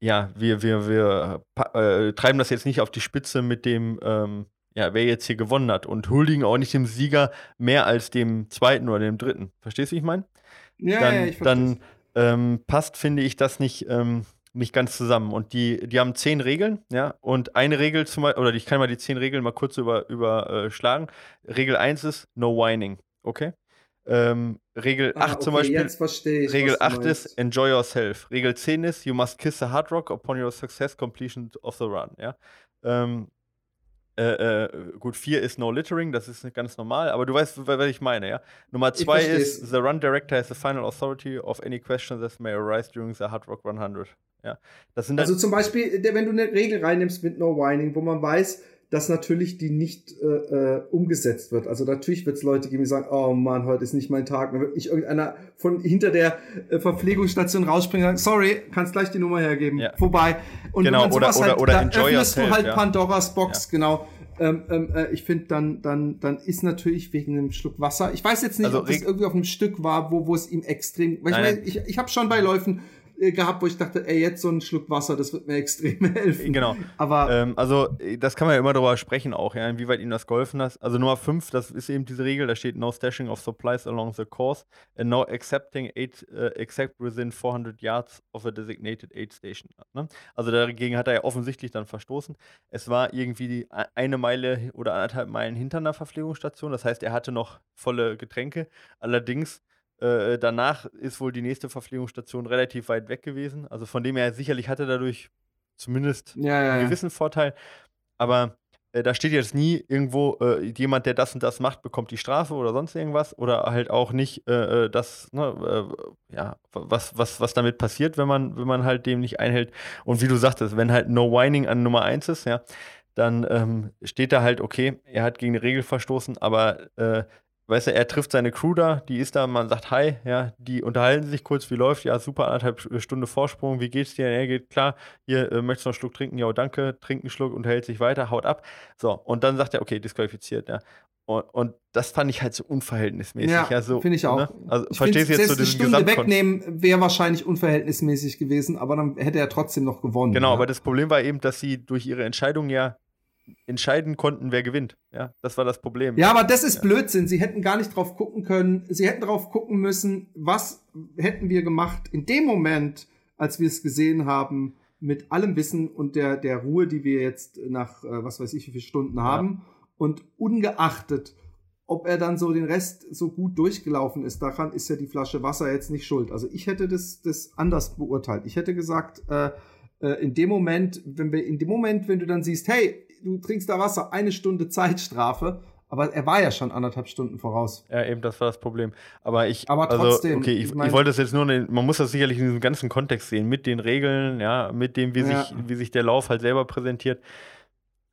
ja, wir, wir, wir äh, treiben das jetzt nicht auf die Spitze mit dem, ähm, ja, wer jetzt hier gewonnen hat und huldigen auch nicht dem Sieger mehr als dem zweiten oder dem dritten. Verstehst du, wie ich meine? ja, dann, ja, ich verstehe. dann ähm, passt, finde ich, das nicht, ähm, nicht ganz zusammen. Und die, die haben zehn Regeln, ja, und eine Regel zum Beispiel, oder ich kann mal die zehn Regeln mal kurz über, überschlagen. Regel 1 ist No Whining, okay? Ähm, Regel 8 zum Ah, okay, Beispiel. Jetzt verstehe ich. Regel was du 8 meinst. ist Enjoy yourself. Regel 10 ist You must kiss the hard rock upon your success completion of the run. Ja? Ähm, äh, äh, gut, 4 ist No littering, das ist ganz normal, aber du weißt, wa- was ich meine, ja? Nummer Ich 2 versteh's. ist The run director has the final authority of any questions that may arise during the hard rock 100. Ja? Das sind dann, Also zum Beispiel, wenn du eine Regel reinnimmst mit No Whining, wo man weiß, dass natürlich die nicht äh, äh, umgesetzt wird. Also natürlich wird es Leute geben, die sagen, oh Mann, heute ist nicht mein Tag. Dann wird nicht irgendeiner von hinter der äh, Verpflegungsstation rausspringen und sagen, sorry, kannst gleich die Nummer hergeben. Ja. Vorbei. Und Genau, oder- oder- halt, oder da enjoy öffnest yourself, du halt ja. Pandoras Box, genau. Ähm, ähm, äh, ich finde, dann, dann, dann ist natürlich wegen einem Schluck Wasser. Ich weiß jetzt nicht, Also ob das Reg- irgendwie auf einem Stück war, wo, wo es ihm extrem. Weil ich, Nein, nein. ich, ich habe schon bei Läufen gehabt, wo ich dachte, ey, jetzt so ein Schluck Wasser, das wird mir extrem helfen. genau. Aber Ähm, also, äh, das kann man ja immer darüber sprechen auch, ja, inwieweit ihm das geholfen hat. Also Nummer 5, das ist eben diese Regel, da steht No stashing of supplies along the course and no accepting aid uh, except within 400 yards of a designated aid station. Ne? Also dagegen hat er ja offensichtlich dann verstoßen. Es war irgendwie die eine Meile oder anderthalb Meilen hinter einer Verpflegungsstation, das heißt, er hatte noch volle Getränke. Allerdings äh, danach ist wohl die nächste Verpflegungsstation relativ weit weg gewesen. Also von dem her sicherlich hatte er dadurch zumindest ja, ja, einen ja. gewissen Vorteil. Aber äh, da steht jetzt nie irgendwo, äh, jemand, der das und das macht, bekommt die Strafe oder sonst irgendwas. Oder halt auch nicht äh, äh, das, ne, äh, ja, was, was, was damit passiert, wenn man, wenn man halt dem nicht einhält. Und wie du sagtest, wenn halt No Whining an Nummer 1 ist, ja, dann ähm, steht da halt, okay, er hat gegen die Regel verstoßen, aber äh, weißt du, er trifft seine Crew da, die ist da, man sagt Hi, ja, die unterhalten sich kurz, wie läuft, ja, super, anderthalb Stunde Vorsprung, wie geht's dir? Er geht klar, hier, äh, möchtest du noch einen Schluck trinken? Ja, danke, trinkt einen Schluck, unterhält sich weiter, haut ab. So, und dann sagt er, okay, disqualifiziert, ja. Und, und das fand ich halt so unverhältnismäßig. Ja, Ja, so, finde ich auch. Ne? Also, Ich verstehst du find, jetzt so diesen Stunde wegnehmen wäre wahrscheinlich unverhältnismäßig gewesen, aber dann hätte er trotzdem noch gewonnen. Genau, ja. aber das Problem war eben, dass sie durch ihre Entscheidung ja entscheiden konnten, wer gewinnt. Ja, das war das Problem. Ja, aber das ist Blödsinn. Sie hätten gar nicht drauf gucken können. Sie hätten drauf gucken müssen, was hätten wir gemacht in dem Moment, als wir es gesehen haben, mit allem Wissen und der, der Ruhe, die wir jetzt nach, äh, was weiß ich, wie viele Stunden haben. Und ungeachtet, ob er dann so den Rest so gut durchgelaufen ist, daran ist ja die Flasche Wasser jetzt nicht schuld. Also ich hätte das, das anders beurteilt. Ich hätte gesagt, äh, äh, in dem Moment, wenn wir, in dem Moment, wenn du dann siehst, hey, du trinkst da Wasser, eine Stunde Zeitstrafe, aber er war ja schon anderthalb Stunden voraus. Ja, eben, das war das Problem. Aber ich, Aber also, trotzdem, okay, ich, ich mein- ich wollte das jetzt nur, man muss das sicherlich in diesem ganzen Kontext sehen, mit den Regeln, ja, mit dem, wie, Ja. sich, wie sich der Lauf halt selber präsentiert.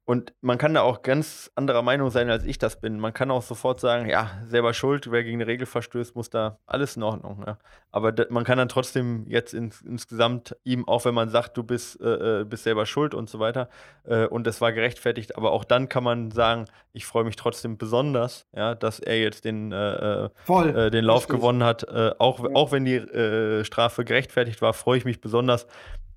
Und man kann da auch ganz anderer Meinung sein, als ich das bin. Man kann auch sofort sagen, ja, selber schuld, wer gegen eine Regel verstößt, muss da alles in Ordnung. Ja. Aber da, man kann dann trotzdem jetzt ins, insgesamt ihm, auch wenn man sagt, du bist, äh, äh, bist selber schuld und so weiter, äh, und das war gerechtfertigt, aber auch dann kann man sagen, ich freue mich trotzdem besonders, ja, dass er jetzt den, äh, äh, äh, den Lauf Richtig. gewonnen hat. Auch, Ja. auch wenn die Strafe gerechtfertigt war, freue ich mich besonders,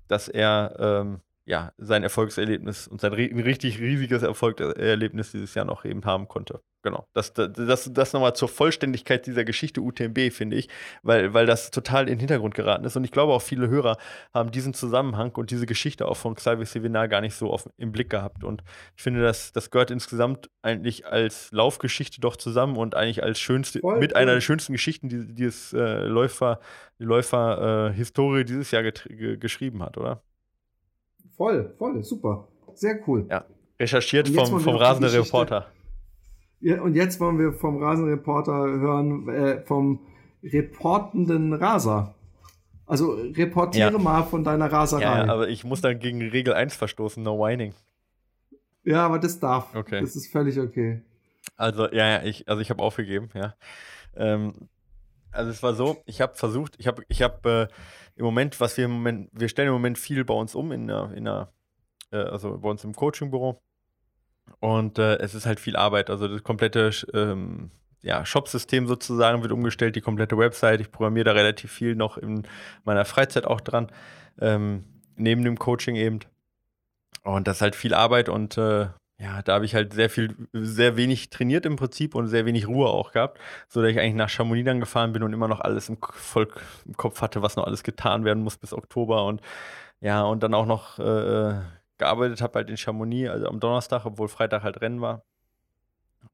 dass er ähm, ja, sein Erfolgserlebnis und sein ein richtig riesiges Erfolgserlebnis dieses Jahr noch eben haben konnte. Genau. Das, das, das, das nochmal zur Vollständigkeit dieser Geschichte UTMB, finde ich, weil, weil das total in den Hintergrund geraten ist. Und ich glaube auch viele Hörer haben diesen Zusammenhang und diese Geschichte auch von Xavier Sevinar gar nicht so auf, im Blick gehabt. Und ich finde, das, das gehört insgesamt eigentlich als Laufgeschichte doch zusammen und eigentlich als schönste, Voll, mit einer der schönsten Geschichten, die, die es äh, Läufer, die Läufer-Historie äh, dieses Jahr geschrieben hat, oder? Voll, voll, super. Sehr cool. Ja. Recherchiert vom, vom rasenden Reporter. Ja, und jetzt wollen wir vom Rasenreporter hören, äh, vom reportenden Raser. Also reportiere ja. mal von deiner Raserei. Ja, aber ich muss dann gegen Regel 1 verstoßen, no whining. Ja, aber das darf. Okay. Das ist völlig okay. Also, ja, ja, ich, also ich habe aufgegeben, ja. Ähm, also es war so, ich habe versucht, ich habe ich hab, äh, im Moment, was wir im Moment, wir stellen im Moment viel bei uns um in einer, in einer äh, also bei uns im Coachingbüro und äh, es ist halt viel Arbeit. Also das komplette ähm, ja, Shop-System sozusagen wird umgestellt, die komplette Website. Ich programmiere da relativ viel noch in meiner Freizeit auch dran, ähm, neben dem Coaching eben. Und das ist halt viel Arbeit und äh, ja, da habe ich halt sehr viel, sehr wenig trainiert im Prinzip und sehr wenig Ruhe auch gehabt, so dass ich eigentlich nach Chamonix dann gefahren bin und immer noch alles im, voll im Kopf hatte, was noch alles getan werden muss bis Oktober und ja, und dann auch noch äh, gearbeitet habe, halt in Chamonix, also am Donnerstag, obwohl Freitag halt Rennen war.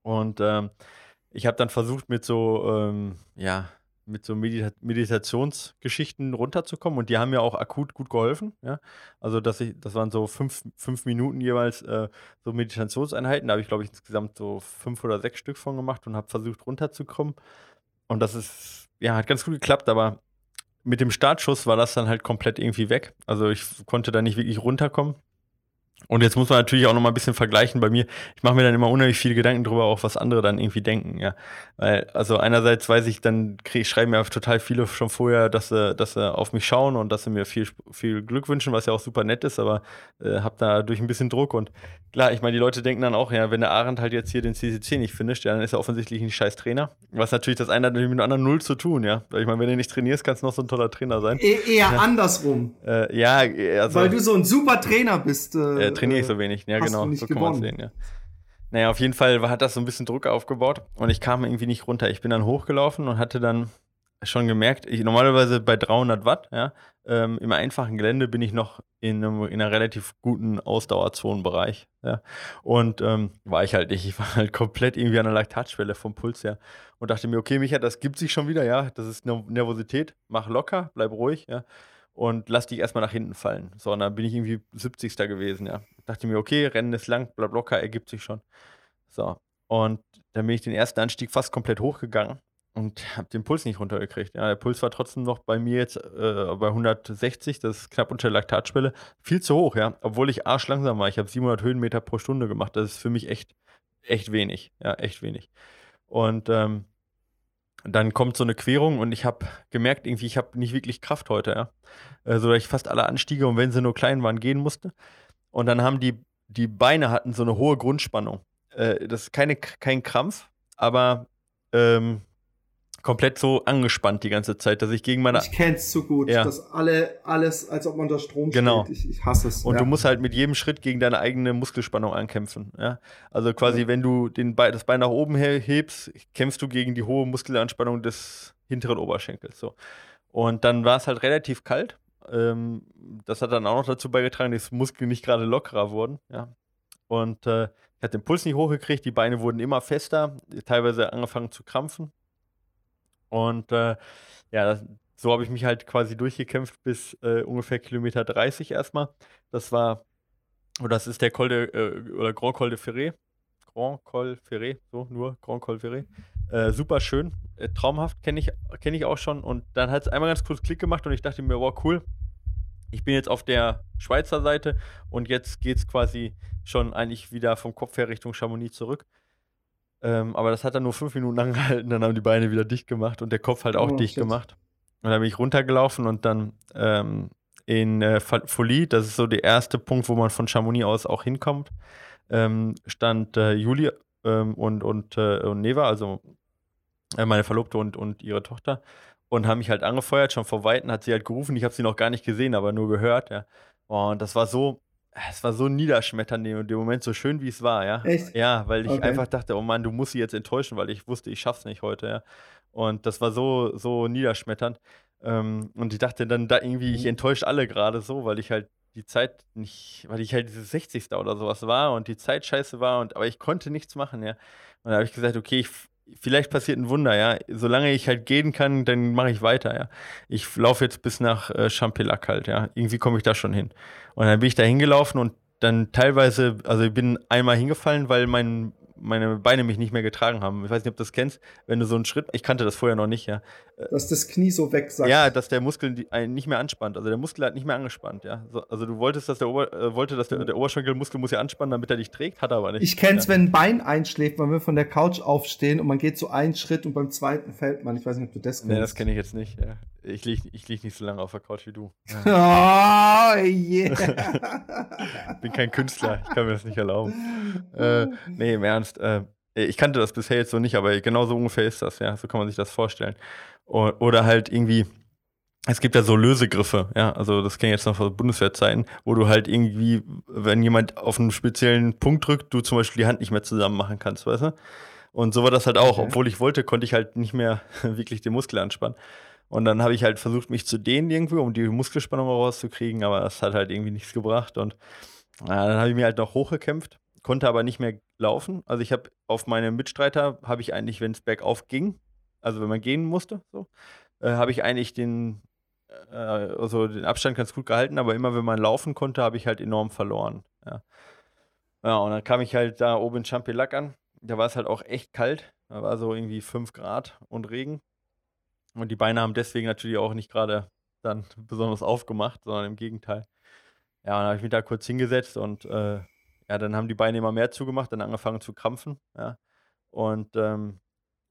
Und ähm, ich habe dann versucht, mit so, ähm, ja, mit so Medita Meditationsgeschichten runterzukommen und die haben mir auch akut gut geholfen. Ja? Also, dass ich, das waren so fünf, fünf Minuten jeweils äh, so Meditationseinheiten. Da habe ich, glaube ich, insgesamt so fünf oder sechs Stück von gemacht und habe versucht runterzukommen. Und das ist, ja, hat ganz gut geklappt, aber mit dem Startschuss war das dann halt komplett irgendwie weg. Also ich konnte da nicht wirklich runterkommen. Und jetzt muss man natürlich auch noch mal ein bisschen vergleichen bei mir. Ich mache mir dann immer unheimlich viele Gedanken darüber, auch was andere dann irgendwie denken, ja. Weil, also einerseits weiß ich, dann krieg, schreiben mir total viele schon vorher, dass sie, dass sie auf mich schauen und dass sie mir viel, viel Glück wünschen, was ja auch super nett ist, aber äh, hab da durch ein bisschen Druck und klar, ich meine, die Leute denken dann auch, ja, wenn der Arendt halt jetzt hier den CCC nicht finisht, ja, dann ist er offensichtlich ein scheiß Trainer. Was natürlich das eine hat mit dem anderen null zu tun, ja. Weil ich meine, wenn du nicht trainierst, kannst du noch so ein toller Trainer sein. E eher ja. andersrum. Äh, ja, also. Weil du so ein super Trainer bist. Äh, äh trainiere ich so wenig. Ja, genau, so kann man sehen, ja. Naja, auf jeden Fall hat das so ein bisschen Druck aufgebaut und ich kam irgendwie nicht runter. Ich bin dann hochgelaufen und hatte dann schon gemerkt, ich, normalerweise bei 300 Watt, ja, ähm, im einfachen Gelände bin ich noch in, einem, in einer relativ guten Ausdauerzonenbereich, ja. Und ähm, war ich halt nicht. Ich war halt komplett irgendwie an der Laktatschwelle vom Puls her und dachte mir, okay, Micha, das gibt sich schon wieder, ja. Das ist Nervosität, mach locker, bleib ruhig, ja und lass dich erstmal nach hinten fallen. So, und dann bin ich irgendwie 70. gewesen, ja. Dachte mir, okay, Rennen ist lang, bla locker, ergibt sich schon. So. Und dann bin ich den ersten Anstieg fast komplett hochgegangen und habe den Puls nicht runtergekriegt. Ja, der Puls war trotzdem noch bei mir jetzt äh, bei 160, das ist knapp unter der Laktatschwelle. Viel zu hoch, ja. Obwohl ich arschlangsam war. Ich habe 700 Höhenmeter pro Stunde gemacht. Das ist für mich echt, echt wenig. Ja, echt wenig. Und ähm, dann kommt so eine Querung und ich habe gemerkt, irgendwie, ich habe nicht wirklich Kraft heute, ja. Äh, so dass ich fast alle Anstiege und wenn sie nur klein waren, gehen musste. Und dann haben die, die Beine hatten so eine hohe Grundspannung. Äh, das ist keine, kein Krampf, aber ähm, komplett so angespannt die ganze Zeit, dass ich gegen meine. Ich kenn's so gut, ja. dass alle, alles, als ob man unter Strom genau. steht. Ich, ich hasse es. Und ja. du musst halt mit jedem Schritt gegen deine eigene Muskelspannung ankämpfen. Ja? Also quasi, ja. wenn du den Be das Bein nach oben hebst, kämpfst du gegen die hohe Muskelanspannung des hinteren Oberschenkels. So. Und dann war es halt relativ kalt. Ähm, das hat dann auch noch dazu beigetragen, dass die Muskeln nicht gerade lockerer wurden. Ja? Und äh, ich hatte den Puls nicht hochgekriegt, die Beine wurden immer fester, teilweise angefangen zu krampfen. Und äh, ja, das, so habe ich mich halt quasi durchgekämpft bis äh, ungefähr Kilometer 30 erstmal. Das war, oder das ist der Col de, äh, oder Grand Col de Ferré. Grand Col Ferré, so nur Grand Col Ferré. Äh, super schön, äh, traumhaft, kenne ich, kenn ich auch schon. Und dann hat es einmal ganz kurz Klick gemacht und ich dachte mir, wow, cool. Ich bin jetzt auf der Schweizer Seite und jetzt geht es quasi schon eigentlich wieder vom Kopf her Richtung Chamonix zurück. Ähm, aber das hat dann nur fünf Minuten angehalten, dann haben die Beine wieder dicht gemacht und der Kopf halt auch oh, dicht shit. gemacht. Und dann bin ich runtergelaufen und dann ähm, in äh, Folie, das ist so der erste Punkt, wo man von Chamonix aus auch hinkommt, ähm, stand äh, Juli ähm, und, und, äh, und Neva, also äh, meine Verlobte und, und ihre Tochter, und haben mich halt angefeuert. Schon vor Weitem hat sie halt gerufen. Ich habe sie noch gar nicht gesehen, aber nur gehört. Ja. Und das war so, es war so niederschmetternd in dem Moment, so schön wie es war, ja. Echt? Ja, weil ich Okay. einfach dachte, oh Mann, du musst sie jetzt enttäuschen, weil ich wusste, ich schaff's nicht heute, ja. Und das war so, so niederschmetternd. Ähm, und ich dachte dann da irgendwie, ich Mhm. enttäusche alle gerade so, weil ich halt die Zeit nicht, weil ich halt dieses 60. oder sowas war und die Zeit scheiße war und aber ich konnte nichts machen, ja. Und da habe ich gesagt, okay, ich, vielleicht passiert ein Wunder, ja. Solange ich halt gehen kann, dann mache ich weiter, ja. Ich laufe jetzt bis nach äh, Champelac halt, ja. Irgendwie komme ich da schon hin. Und dann bin ich da hingelaufen und dann teilweise, also ich bin einmal hingefallen, weil mein, meine Beine mich nicht mehr getragen haben. Ich weiß nicht, ob du das kennst, wenn du so einen Schritt, ich kannte das vorher noch nicht, ja. Dass das Knie so wegsackt. Ja, dass der Muskel einen nicht mehr anspannt. Also der Muskel hat nicht mehr angespannt, ja. So, also du wolltest, dass der, Ober, äh, wollte, dass der, der Oberschenkelmuskel muss ja anspannen, damit er dich trägt, hat er aber nicht. Ich kenn's, wenn ein Bein einschläft, wenn wir von der Couch aufstehen und man geht so einen Schritt und beim zweiten fällt man. Ich weiß nicht, ob du das kennst. Nee, das kenne ich jetzt nicht, ja. Ich liege ich lieg nicht so lange auf der Couch wie du. Oh, yeah. Ich bin kein Künstler, ich kann mir das nicht erlauben. Äh, nee, im Ernst. Äh, ich kannte das bisher jetzt so nicht, aber genau so ungefähr ist das, ja. So kann man sich das vorstellen. Oder halt irgendwie, es gibt ja so Lösegriffe, ja. Also das kenne ich jetzt noch von Bundeswehrzeiten, wo du halt irgendwie, wenn jemand auf einen speziellen Punkt drückt, du zum Beispiel die Hand nicht mehr zusammen machen kannst, weißt du? Und so war das halt auch. Okay. Obwohl ich wollte, konnte ich halt nicht mehr wirklich den Muskel anspannen. Und dann habe ich halt versucht, mich zu dehnen irgendwie, um die Muskelspannung rauszukriegen, aber das hat halt irgendwie nichts gebracht. Und ja, dann habe ich mir halt noch hochgekämpft, konnte aber nicht mehr laufen. Also ich habe auf meine Mitstreiter, habe ich eigentlich, wenn es bergauf ging, also wenn man gehen musste, so, äh, habe ich eigentlich den, äh, also den Abstand ganz gut gehalten, aber immer wenn man laufen konnte, habe ich halt enorm verloren. Ja. ja, und dann kam ich halt da oben in Champelac an. Da war es halt auch echt kalt. Da war so irgendwie 5 Grad und Regen. Und die Beine haben deswegen natürlich auch nicht gerade dann besonders aufgemacht, sondern im Gegenteil. Ja, dann habe ich mich da kurz hingesetzt und äh, ja, dann haben die Beine immer mehr zugemacht, dann angefangen zu krampfen, ja. Und ähm,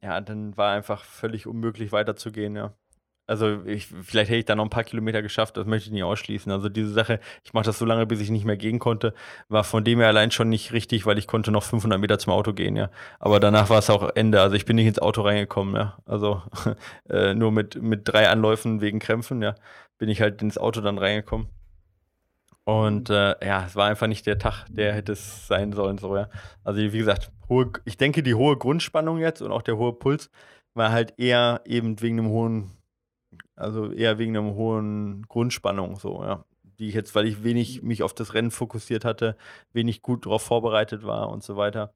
ja, dann war einfach völlig unmöglich weiterzugehen, ja. Also ich, vielleicht hätte ich da noch ein paar Kilometer geschafft, das möchte ich nicht ausschließen. Also diese Sache, ich mache das so lange, bis ich nicht mehr gehen konnte, war von dem her allein schon nicht richtig, weil ich konnte noch 500 Meter zum Auto gehen, ja. Aber danach war es auch Ende. Also ich bin nicht ins Auto reingekommen, ja. Also äh, nur mit, mit drei Anläufen wegen Krämpfen, ja, bin ich halt ins Auto dann reingekommen. Und äh, ja, es war einfach nicht der Tag, der hätte es sein sollen, so, ja. Also, wie gesagt, hohe, ich denke, die hohe Grundspannung jetzt und auch der hohe Puls war halt eher eben wegen einem hohen, also eher wegen einem hohen Grundspannung, so, ja. Die ich jetzt, weil ich wenig mich auf das Rennen fokussiert hatte, wenig gut darauf vorbereitet war und so weiter.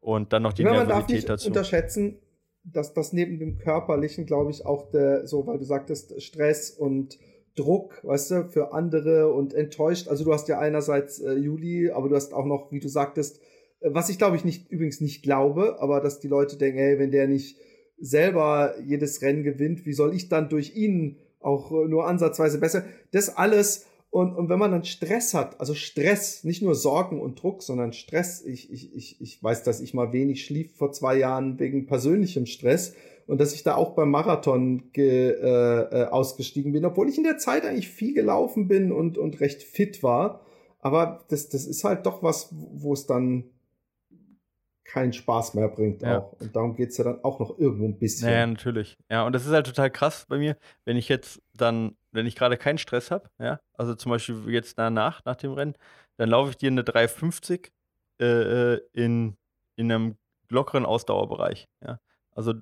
Und dann noch die Ja, man darf Nervosität nicht dazu. unterschätzen, dass das neben dem Körperlichen, glaube ich, auch der, so, weil du sagtest, Stress und Druck, weißt du, für andere und enttäuscht. Also du hast ja einerseits äh, Juli, aber du hast auch noch, wie du sagtest, äh, was ich glaube ich nicht, übrigens nicht glaube, aber dass die Leute denken, hey, wenn der nicht selber jedes Rennen gewinnt, wie soll ich dann durch ihn auch äh, nur ansatzweise besser? Das alles und, und wenn man dann Stress hat, also Stress, nicht nur Sorgen und Druck, sondern Stress, ich, ich, ich, ich weiß, dass ich mal wenig schlief vor zwei Jahren wegen persönlichem Stress und dass ich da auch beim Marathon ge, äh, äh, ausgestiegen bin, obwohl ich in der Zeit eigentlich viel gelaufen bin und, und recht fit war. Aber das, das ist halt doch was, wo es dann keinen Spaß mehr bringt Ja. auch. Und darum geht's ja dann auch noch irgendwo ein bisschen. Naja, natürlich. Ja, und das ist halt total krass bei mir, wenn ich jetzt dann, wenn ich gerade keinen Stress habe, ja, also zum Beispiel jetzt danach, nach dem Rennen, dann laufe ich dir eine 350 äh, äh, in, in einem lockeren Ausdauerbereich, ja. Also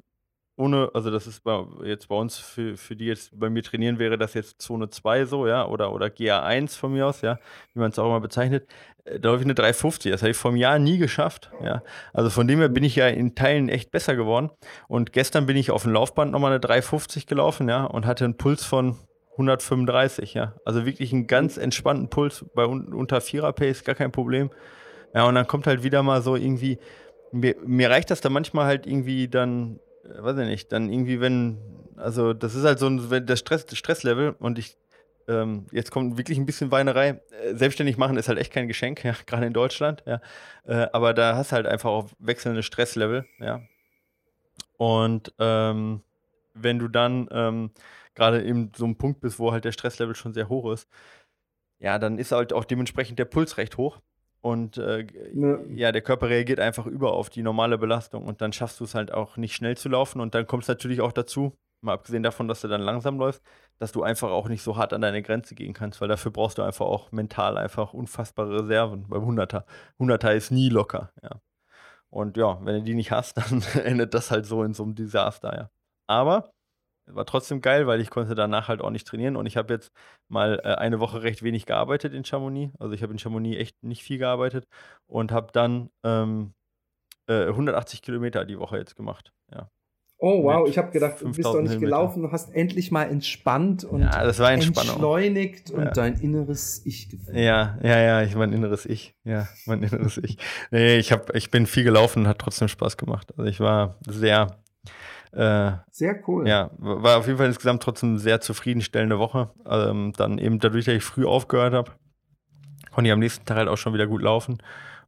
ohne, also das ist bei, jetzt bei uns, für, für die jetzt bei mir trainieren, wäre das jetzt Zone 2 so, ja, oder, oder GA1 von mir aus, ja, wie man es auch immer bezeichnet. Äh, Da läufe ich eine 350, das habe ich vom Jahr nie geschafft, ja. Also von dem her bin ich ja in Teilen echt besser geworden. Und gestern bin ich auf dem Laufband nochmal eine 350 gelaufen, ja, und hatte einen Puls von 135, ja. Also wirklich einen ganz entspannten Puls bei un unter Vierer Pace, gar kein Problem. Ja, und dann kommt halt wieder mal so irgendwie, mir, mir reicht das dann manchmal halt irgendwie dann, weiß ich nicht, dann irgendwie, wenn, also das ist halt so ein, wenn das Stress, Stresslevel und ich, ähm, jetzt kommt wirklich ein bisschen Weinerei. Äh, Selbstständig machen ist halt echt kein Geschenk, ja, gerade in Deutschland, ja. Äh, aber da hast halt einfach auch wechselnde Stresslevel, ja. Und ähm, wenn du dann ähm, gerade eben so einem Punkt bist, wo halt der Stresslevel schon sehr hoch ist, ja, dann ist halt auch dementsprechend der Puls recht hoch. Und äh, Ne. ja, der Körper reagiert einfach über auf die normale Belastung und dann schaffst du es halt auch nicht schnell zu laufen. Und dann kommt es natürlich auch dazu, mal abgesehen davon, dass du dann langsam läufst, dass du einfach auch nicht so hart an deine Grenze gehen kannst, weil dafür brauchst du einfach auch mental einfach unfassbare Reserven beim 100er. 100er ist nie locker, ja. Und ja, wenn du die nicht hast, dann endet das halt so in so einem Desaster, ja. Aber war trotzdem geil, weil ich konnte danach halt auch nicht trainieren und ich habe jetzt mal äh, eine Woche recht wenig gearbeitet in Chamonix. Also ich habe in Chamonix echt nicht viel gearbeitet und habe dann ähm, äh, 180 Kilometer die Woche jetzt gemacht. Ja. Oh wow, ich habe gedacht, du bist doch nicht gelaufen, du hast endlich mal entspannt und ja, entschleunigt und ja. dein inneres Ich gefühlt. Ja, ja, ja, ich mein inneres Ich. Ja, mein inneres Ich. Nee, ich hab, ich bin viel gelaufen und hat trotzdem Spaß gemacht. Also ich war sehr äh, sehr cool. Ja, war auf jeden Fall insgesamt trotzdem eine sehr zufriedenstellende Woche. Ähm, dann eben dadurch, dass ich früh aufgehört habe, konnte ich am nächsten Tag halt auch schon wieder gut laufen.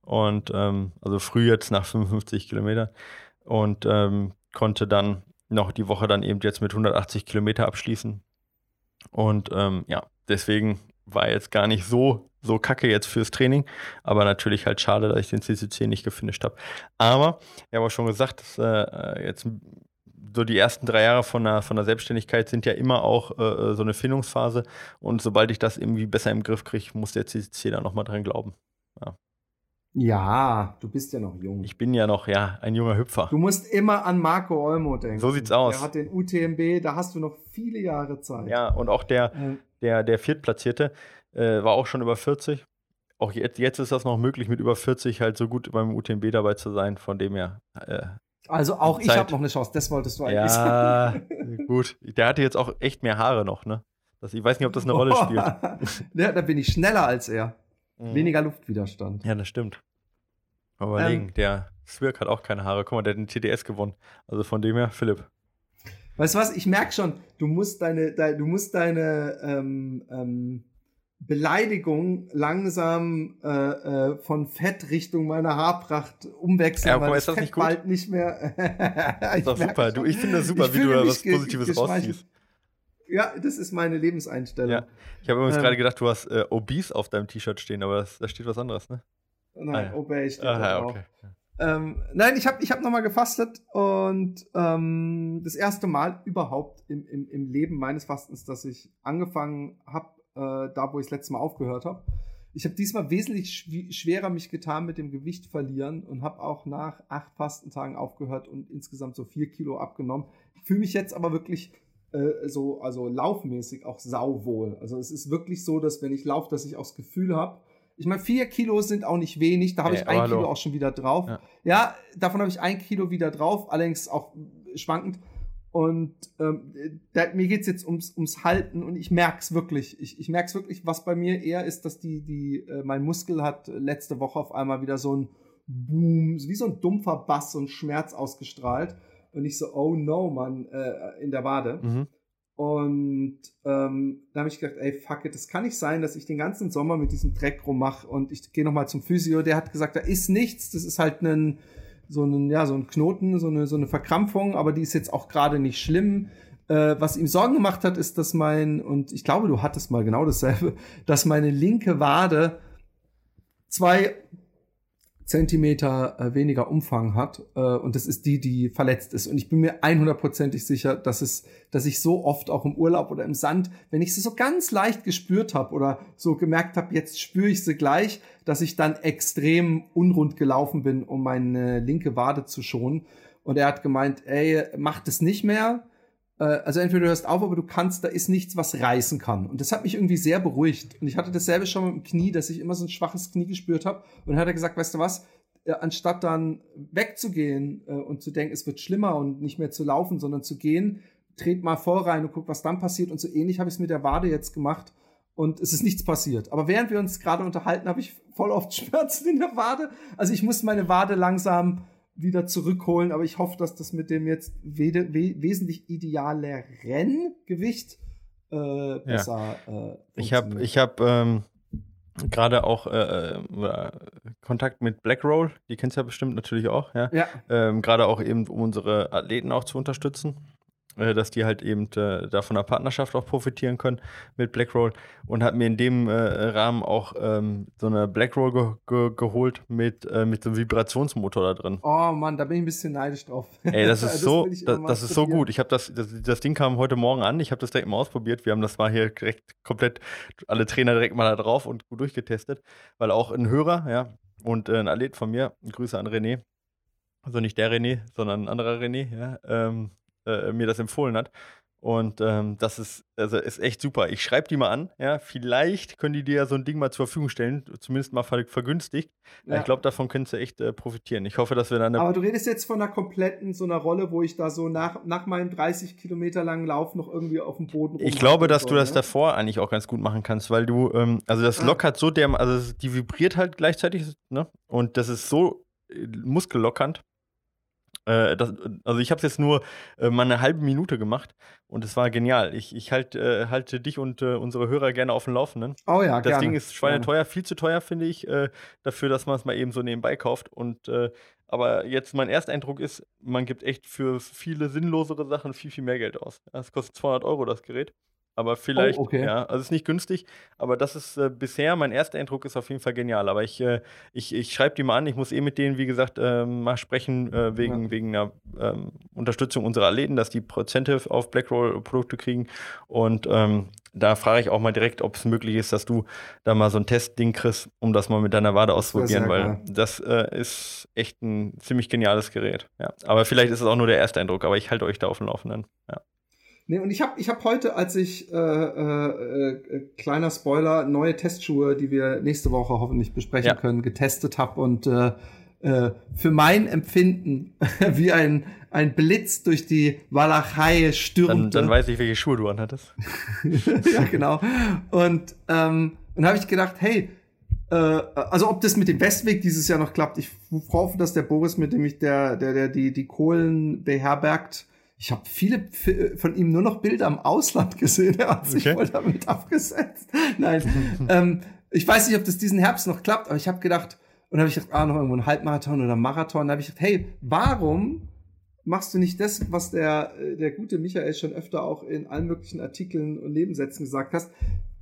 Und ähm, also früh jetzt nach 55 Kilometern. Und ähm, konnte dann noch die Woche dann eben jetzt mit 180 Kilometer abschließen. Und ähm, ja, deswegen war jetzt gar nicht so, so kacke jetzt fürs Training. Aber natürlich halt schade, dass ich den CCC nicht gefinisht habe. Aber, ich habe auch schon gesagt, dass äh, jetzt so die ersten drei Jahre von der, von der Selbstständigkeit sind ja immer auch äh, äh so eine Findungsphase. Und sobald ich das irgendwie besser im Griff kriege, muss der CCC da nochmal dran glauben. Ja. Ja, du bist ja noch jung. Ich bin ja noch, ja, ein junger Hüpfer. Du musst immer an Marco Olmo denken. So sieht's aus. Der hat den UTMB, da hast du noch viele Jahre Zeit. Ja, und auch der, ähm. der, der Viertplatzierte äh, war auch schon über 40. Auch jetzt, jetzt ist das noch möglich, mit über 40 halt so gut beim UTMB dabei zu sein. Von dem her. Äh, also auch ich habe noch eine Chance, das wolltest du eigentlich ja, sagen. Ja, gut. Der hatte jetzt auch echt mehr Haare noch, ne? Das, ich weiß nicht, ob das eine Rolle spielt. ja, da bin ich schneller als er. Mhm. Weniger Luftwiderstand. Ja, das stimmt. Aber überlegen, ähm, der Swirk hat auch keine Haare. Guck mal, der hat den TDS gewonnen. Also von dem her, Philipp. Weißt du was? Ich merke schon, du musst deine, deine du musst deine ähm, ähm, Beleidigung langsam äh, äh, von Fett Richtung meiner Haarpracht umwechseln, ja, weil ist das Fett nicht gut? bald nicht mehr. ist doch super. Du, ich finde das super, wie du da was Positives rausziehst. Ja, das ist meine Lebenseinstellung. Ja. Ich habe übrigens ähm, gerade gedacht, du hast äh, Obese auf deinem T-Shirt stehen, aber da steht was anderes, ne? Nein, ah, ja. Obey steht Aha, da okay. Ähm, nein, ich habe ich hab nochmal gefastet und ähm, das erste Mal überhaupt im, im, im Leben meines Fastens, dass ich angefangen habe, äh, da wo ich das letzte Mal aufgehört habe. Ich habe diesmal wesentlich schw schwerer mich getan mit dem Gewicht verlieren und habe auch nach acht Fastentagen aufgehört und insgesamt so vier Kilo abgenommen. Ich fühle mich jetzt aber wirklich äh, so, also laufmäßig auch sauwohl. Also es ist wirklich so, dass wenn ich laufe, dass ich auch das Gefühl habe, ich meine, vier Kilo sind auch nicht wenig, da habe ich ein Kilo auch schon wieder drauf. Ja, ja davon habe ich ein Kilo wieder drauf, allerdings auch schwankend. Und ähm, da, mir geht's jetzt ums, ums Halten und ich merk's wirklich. Ich, ich merk's wirklich, was bei mir eher ist, dass die, die, äh, mein Muskel hat letzte Woche auf einmal wieder so ein Boom, wie so ein dumpfer Bass, so ein Schmerz ausgestrahlt. Und ich so, oh no, Mann, äh, in der Wade. Mhm. Und ähm, da habe ich gedacht, ey, fuck it, das kann nicht sein, dass ich den ganzen Sommer mit diesem Dreck rummache und ich gehe nochmal zum Physio. Der hat gesagt, da ist nichts, das ist halt ein so einen, ja, so ein Knoten, so eine, so eine Verkrampfung, aber die ist jetzt auch gerade nicht schlimm. Äh, was ihm Sorgen gemacht hat, ist, dass mein, und ich glaube, du hattest mal genau dasselbe, dass meine linke Wade zwei Zentimeter äh, weniger Umfang hat äh, und das ist die, die verletzt ist. Und ich bin mir 100%ig sicher, dass es, dass ich so oft auch im Urlaub oder im Sand, wenn ich sie so ganz leicht gespürt habe oder so gemerkt habe, jetzt spüre ich sie gleich, dass ich dann extrem unrund gelaufen bin, um meine linke Wade zu schonen. Und er hat gemeint, ey, mach das nicht mehr. Äh, also entweder du hörst auf, aber du kannst, da ist nichts, was reißen kann. Und das hat mich irgendwie sehr beruhigt. Und ich hatte dasselbe schon mit dem Knie, dass ich immer so ein schwaches Knie gespürt habe. Und dann hat er gesagt, weißt du was, anstatt dann wegzugehen äh, und zu denken, es wird schlimmer und nicht mehr zu laufen, sondern zu gehen, tret mal voll rein und guck, was dann passiert. Und so ähnlich habe ich es mit der Wade jetzt gemacht. Und es ist nichts passiert. Aber während wir uns gerade unterhalten, habe ich voll oft Schmerzen in der Wade. Also ich muss meine Wade langsam wieder zurückholen, aber ich hoffe, dass das mit dem jetzt we we wesentlich idealeren Gewicht äh, besser ja. äh, Ich habe ich hab, ähm, gerade auch äh, äh Kontakt mit Blackroll, die kennst du ja bestimmt natürlich auch, ja. ja. Ähm, gerade auch eben, um unsere Athleten auch zu unterstützen. Äh, dass die halt eben äh, da von der Partnerschaft auch profitieren können mit Blackroll und hat mir in dem äh, Rahmen auch ähm, so eine Blackroll ge ge geholt mit, äh, mit so einem Vibrationsmotor da drin. Oh Mann, da bin ich ein bisschen neidisch drauf. Ey, das ist so, das, das ist so gut. Ich habe das, das, das Ding kam heute Morgen an. Ich habe das direkt mal ausprobiert. Wir haben das mal hier direkt komplett alle Trainer direkt mal da drauf und gut durchgetestet, weil auch ein Hörer, ja, und äh, ein Athlet von mir, Grüße an René, also nicht der René, sondern ein anderer René, ja, ähm, äh, mir das empfohlen hat. Und ähm, das ist, also ist echt super. Ich schreibe die mal an, ja. Vielleicht können die dir ja so ein Ding mal zur Verfügung stellen, zumindest mal ver vergünstigt. Ja. Ich glaube, davon könntest du echt äh, profitieren. Ich hoffe, dass wir dann. Aber du redest jetzt von einer kompletten, so einer Rolle, wo ich da so nach, nach meinem 30 Kilometer langen Lauf noch irgendwie auf dem Boden Ich glaube, dass soll, du das ne? davor eigentlich auch ganz gut machen kannst, weil du, ähm, also das ah. lockert so der, also die vibriert halt gleichzeitig, ne? Und das ist so äh, muskellockernd äh, das, also ich habe es jetzt nur äh, mal eine halbe Minute gemacht und es war genial. Ich, ich halt, äh, halte dich und äh, unsere Hörer gerne auf dem Laufenden. Oh ja, Das gerne, Ding ist schweineteuer, viel zu teuer, finde ich, äh, dafür, dass man es mal eben so nebenbei kauft. Und äh, aber jetzt mein Ersteindruck ist, man gibt echt für viele sinnlosere Sachen viel, viel mehr Geld aus. Es kostet 200 Euro das Gerät. Aber vielleicht, oh, okay. ja, also es ist nicht günstig, aber das ist äh, bisher, mein erster Eindruck ist auf jeden Fall genial. Aber ich, äh, ich, ich schreibe die mal an, ich muss eh mit denen, wie gesagt, äh, mal sprechen, äh, wegen, ja. wegen einer ähm, Unterstützung unserer Athleten, dass die Prozente auf Blackroll-Produkte kriegen. Und ähm, da frage ich auch mal direkt, ob es möglich ist, dass du da mal so ein Testding kriegst, um das mal mit deiner Wade auszuprobieren, weil geil. das äh, ist echt ein ziemlich geniales Gerät. Ja. Aber vielleicht ist es auch nur der erste Eindruck, aber ich halte euch da auf dem Laufenden. Ja. Nee, und ich habe ich hab heute, als ich, äh, äh, äh, kleiner Spoiler, neue Testschuhe, die wir nächste Woche hoffentlich besprechen ja. können, getestet habe und äh, äh, für mein Empfinden wie ein, ein Blitz durch die Walachei stürmte. Dann, dann weiß ich, welche Schuhe du anhattest. ja, genau. Und ähm, und habe ich gedacht, hey, äh, also ob das mit dem Westweg dieses Jahr noch klappt, ich hoffe, dass der Boris, mit dem ich der, der, der die, die Kohlen beherbergt, ich habe viele von ihm nur noch Bilder im Ausland gesehen. Er hat sich okay. voll damit abgesetzt. Nein, ähm, ich weiß nicht, ob das diesen Herbst noch klappt, aber ich habe gedacht, und habe ich gedacht, ah, noch irgendwo ein Halbmarathon oder Marathon. Da habe ich gedacht, hey, warum machst du nicht das, was der, äh, der gute Michael schon öfter auch in allen möglichen Artikeln und Nebensätzen gesagt hast?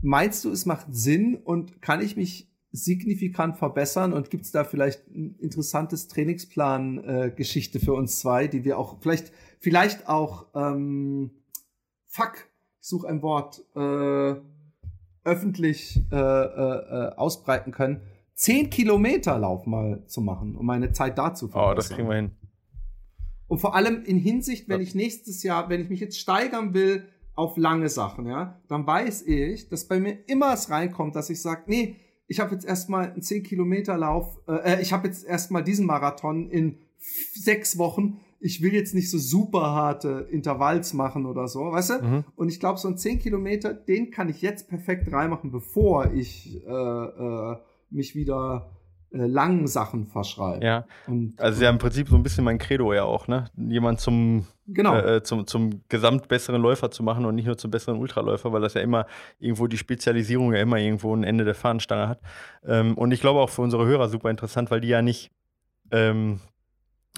Meinst du, es macht Sinn und kann ich mich signifikant verbessern und gibt es da vielleicht ein interessantes Trainingsplan-Geschichte äh, für uns zwei, die wir auch vielleicht vielleicht auch ähm, fuck, ich suche ein Wort, äh, öffentlich äh, äh, äh, ausbreiten können, zehn Kilometer Lauf mal zu machen, um meine Zeit dazu zu verbessern. Oh, das kriegen wir hin. Und vor allem in Hinsicht, wenn ich nächstes Jahr, wenn ich mich jetzt steigern will auf lange Sachen, ja, dann weiß ich, dass bei mir immer es reinkommt, dass ich sage, nee, ich habe jetzt erstmal einen 10 Kilometer Lauf, äh, ich habe jetzt erstmal diesen Marathon in sechs Wochen ich will jetzt nicht so super harte Intervalls machen oder so, weißt du? Mhm. Und ich glaube, so ein 10 Kilometer, den kann ich jetzt perfekt reinmachen, bevor ich äh, äh, mich wieder äh, langen Sachen verschreibe. Ja. Und, also ja im Prinzip so ein bisschen mein Credo ja auch, ne? Jemand zum, genau. Äh, äh, zum, zum gesamt besseren Läufer zu machen und nicht nur zum besseren Ultraläufer, weil das ja immer irgendwo die Spezialisierung ja immer irgendwo ein Ende der Fahnenstange hat. Ähm, und ich glaube auch für unsere Hörer super interessant, weil die ja nicht ähm,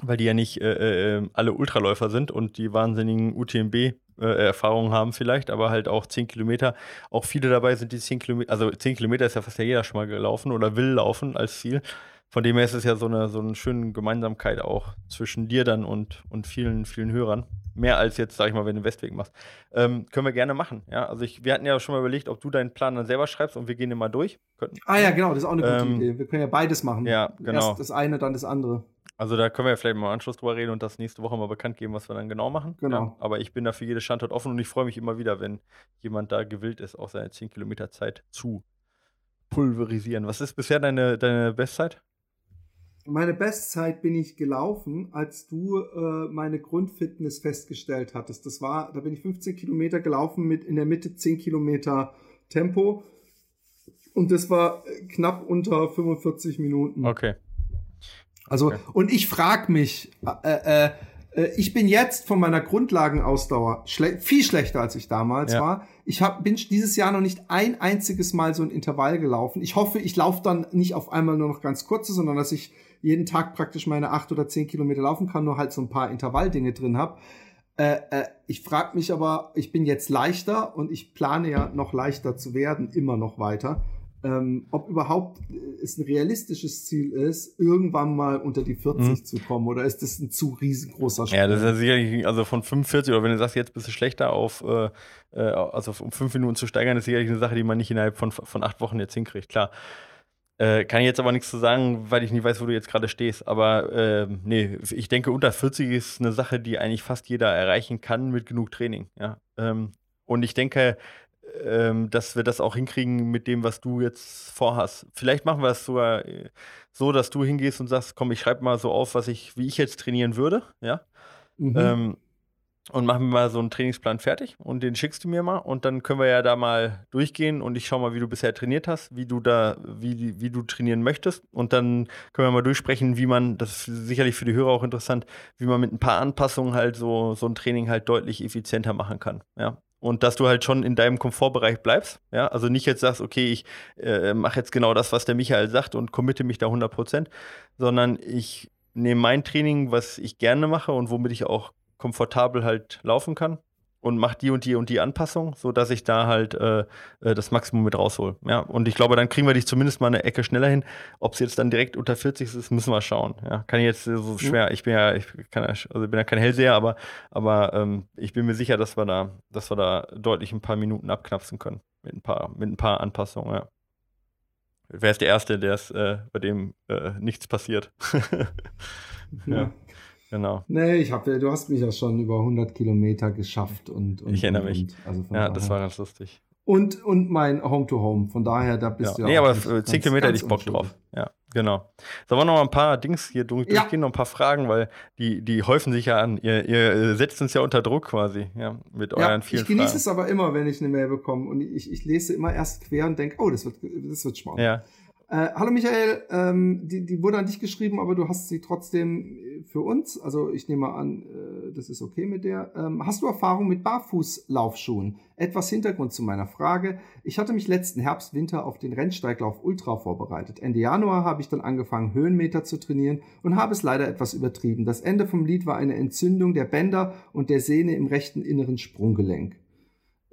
weil die ja nicht äh, äh, alle Ultraläufer sind und die wahnsinnigen UTMB-Erfahrungen äh, haben vielleicht, aber halt auch 10 Kilometer. Auch viele dabei sind die 10 Kilometer, also 10 Kilometer ist ja fast ja jeder schon mal gelaufen oder will laufen als Ziel. Von dem her ist es ja so eine, so eine schöne Gemeinsamkeit auch zwischen dir dann und, und vielen, vielen Hörern. Mehr als jetzt, sag ich mal, wenn du den Westweg machst. Ähm, können wir gerne machen. Ja, also ich, wir hatten ja schon mal überlegt, ob du deinen Plan dann selber schreibst und wir gehen den mal durch. Könnten. Ah ja, genau, das ist auch eine gute ähm, Idee. Wir können ja beides machen. Ja, genau. Erst das eine, dann das andere. Also da können wir ja vielleicht mal im Anschluss drüber reden und das nächste Woche mal bekannt geben, was wir dann genau machen. Genau. Ja, aber ich bin da für jedes Standort offen und ich freue mich immer wieder, wenn jemand da gewillt ist, auch seine 10 Kilometer Zeit zu pulverisieren. Was ist bisher deine, deine Bestzeit? Meine Bestzeit bin ich gelaufen, als du äh, meine Grundfitness festgestellt hattest. Das war, da bin ich 15 Kilometer gelaufen mit in der Mitte 10 Kilometer Tempo. Und das war knapp unter 45 Minuten. Okay. Also, okay. und ich frage mich, äh, äh, äh, ich bin jetzt von meiner Grundlagenausdauer schle viel schlechter, als ich damals ja. war. Ich hab, bin dieses Jahr noch nicht ein einziges Mal so ein Intervall gelaufen. Ich hoffe, ich laufe dann nicht auf einmal nur noch ganz kurze, sondern dass ich jeden Tag praktisch meine acht oder zehn Kilometer laufen kann, nur halt so ein paar Intervalldinge drin habe. Äh, äh, ich frage mich aber, ich bin jetzt leichter und ich plane ja noch leichter zu werden, immer noch weiter ähm, ob überhaupt äh, es ein realistisches Ziel ist, irgendwann mal unter die 40 mhm. zu kommen oder ist das ein zu riesengroßer Sprung? Ja, das ist ja sicherlich, also von 45 oder wenn du sagst, jetzt bist du schlechter auf, äh, äh also um fünf Minuten zu steigern, ist sicherlich eine Sache, die man nicht innerhalb von, von acht Wochen jetzt hinkriegt, klar. Äh, kann ich jetzt aber nichts zu sagen, weil ich nicht weiß, wo du jetzt gerade stehst. Aber äh, nee, ich denke, unter 40 ist eine Sache, die eigentlich fast jeder erreichen kann mit genug Training. Ja. Ähm, und ich denke, ähm, dass wir das auch hinkriegen mit dem, was du jetzt vorhast. Vielleicht machen wir es sogar äh, so, dass du hingehst und sagst, komm, ich schreibe mal so auf, was ich, wie ich jetzt trainieren würde, ja. Mhm. Ähm, und machen wir mal so einen Trainingsplan fertig und den schickst du mir mal und dann können wir ja da mal durchgehen und ich schau mal, wie du bisher trainiert hast, wie du da, wie, wie du trainieren möchtest und dann können wir mal durchsprechen, wie man, das ist sicherlich für die Hörer auch interessant, wie man mit ein paar Anpassungen halt so, so ein Training halt deutlich effizienter machen kann, ja und dass du halt schon in deinem Komfortbereich bleibst. Ja, also nicht jetzt sagst, okay, ich äh, mache jetzt genau das, was der Michael sagt und committe mich da 100 Prozent, sondern ich nehme mein Training, was ich gerne mache und womit ich auch komfortabel halt laufen kann und mache die und die und die Anpassung, sodass ich da halt äh, äh, das Maximum mit raushol. Ja, und ich glaube, dann kriegen wir dich zumindest mal eine Ecke schneller hin. Ob es jetzt dann direkt unter 40 ist, müssen wir schauen. Ja, kann ich jetzt so schwer. Ich bin ja, ich kann, also bin ja kein Hellseher, aber, aber ähm, ich bin mir sicher, dass wir da, dass wir da deutlich ein paar Minuten abknapsen können mit ein paar, mit ein paar Anpassungen. Ja. Wer ist der Erste, der es, äh, bei dem äh, nichts passiert? ja. ja. Genau. Nee, ich hab, du hast mich ja schon über 100 Kilometer geschafft und. und ich erinnere und, mich. Also ja, das war ganz lustig. Und, und mein Home-to-Home. -Home. Von daher, da bist ja. du ja. Nee, aber 10 Kilometer hätte ich Bock drauf. Ja, genau. Sollen wir noch mal ein paar Dings hier durch, ja. durchgehen, noch ein paar Fragen, weil die, die häufen sich ja an. Ihr, ihr setzt uns ja unter Druck quasi, ja, mit euren ja, vielen Ich genieße Fragen. es aber immer, wenn ich eine Mail bekomme und ich, ich lese immer erst quer und denke, oh, das wird, das wird spannend. Ja. Äh, hallo Michael, ähm, die, die wurde an dich geschrieben, aber du hast sie trotzdem äh, für uns. Also ich nehme an, äh, das ist okay mit der. Ähm, hast du Erfahrung mit Barfußlaufschuhen? Etwas Hintergrund zu meiner Frage. Ich hatte mich letzten Herbst, Winter auf den Rennsteiglauf Ultra vorbereitet. Ende Januar habe ich dann angefangen, Höhenmeter zu trainieren und habe es leider etwas übertrieben. Das Ende vom Lied war eine Entzündung der Bänder und der Sehne im rechten inneren Sprunggelenk.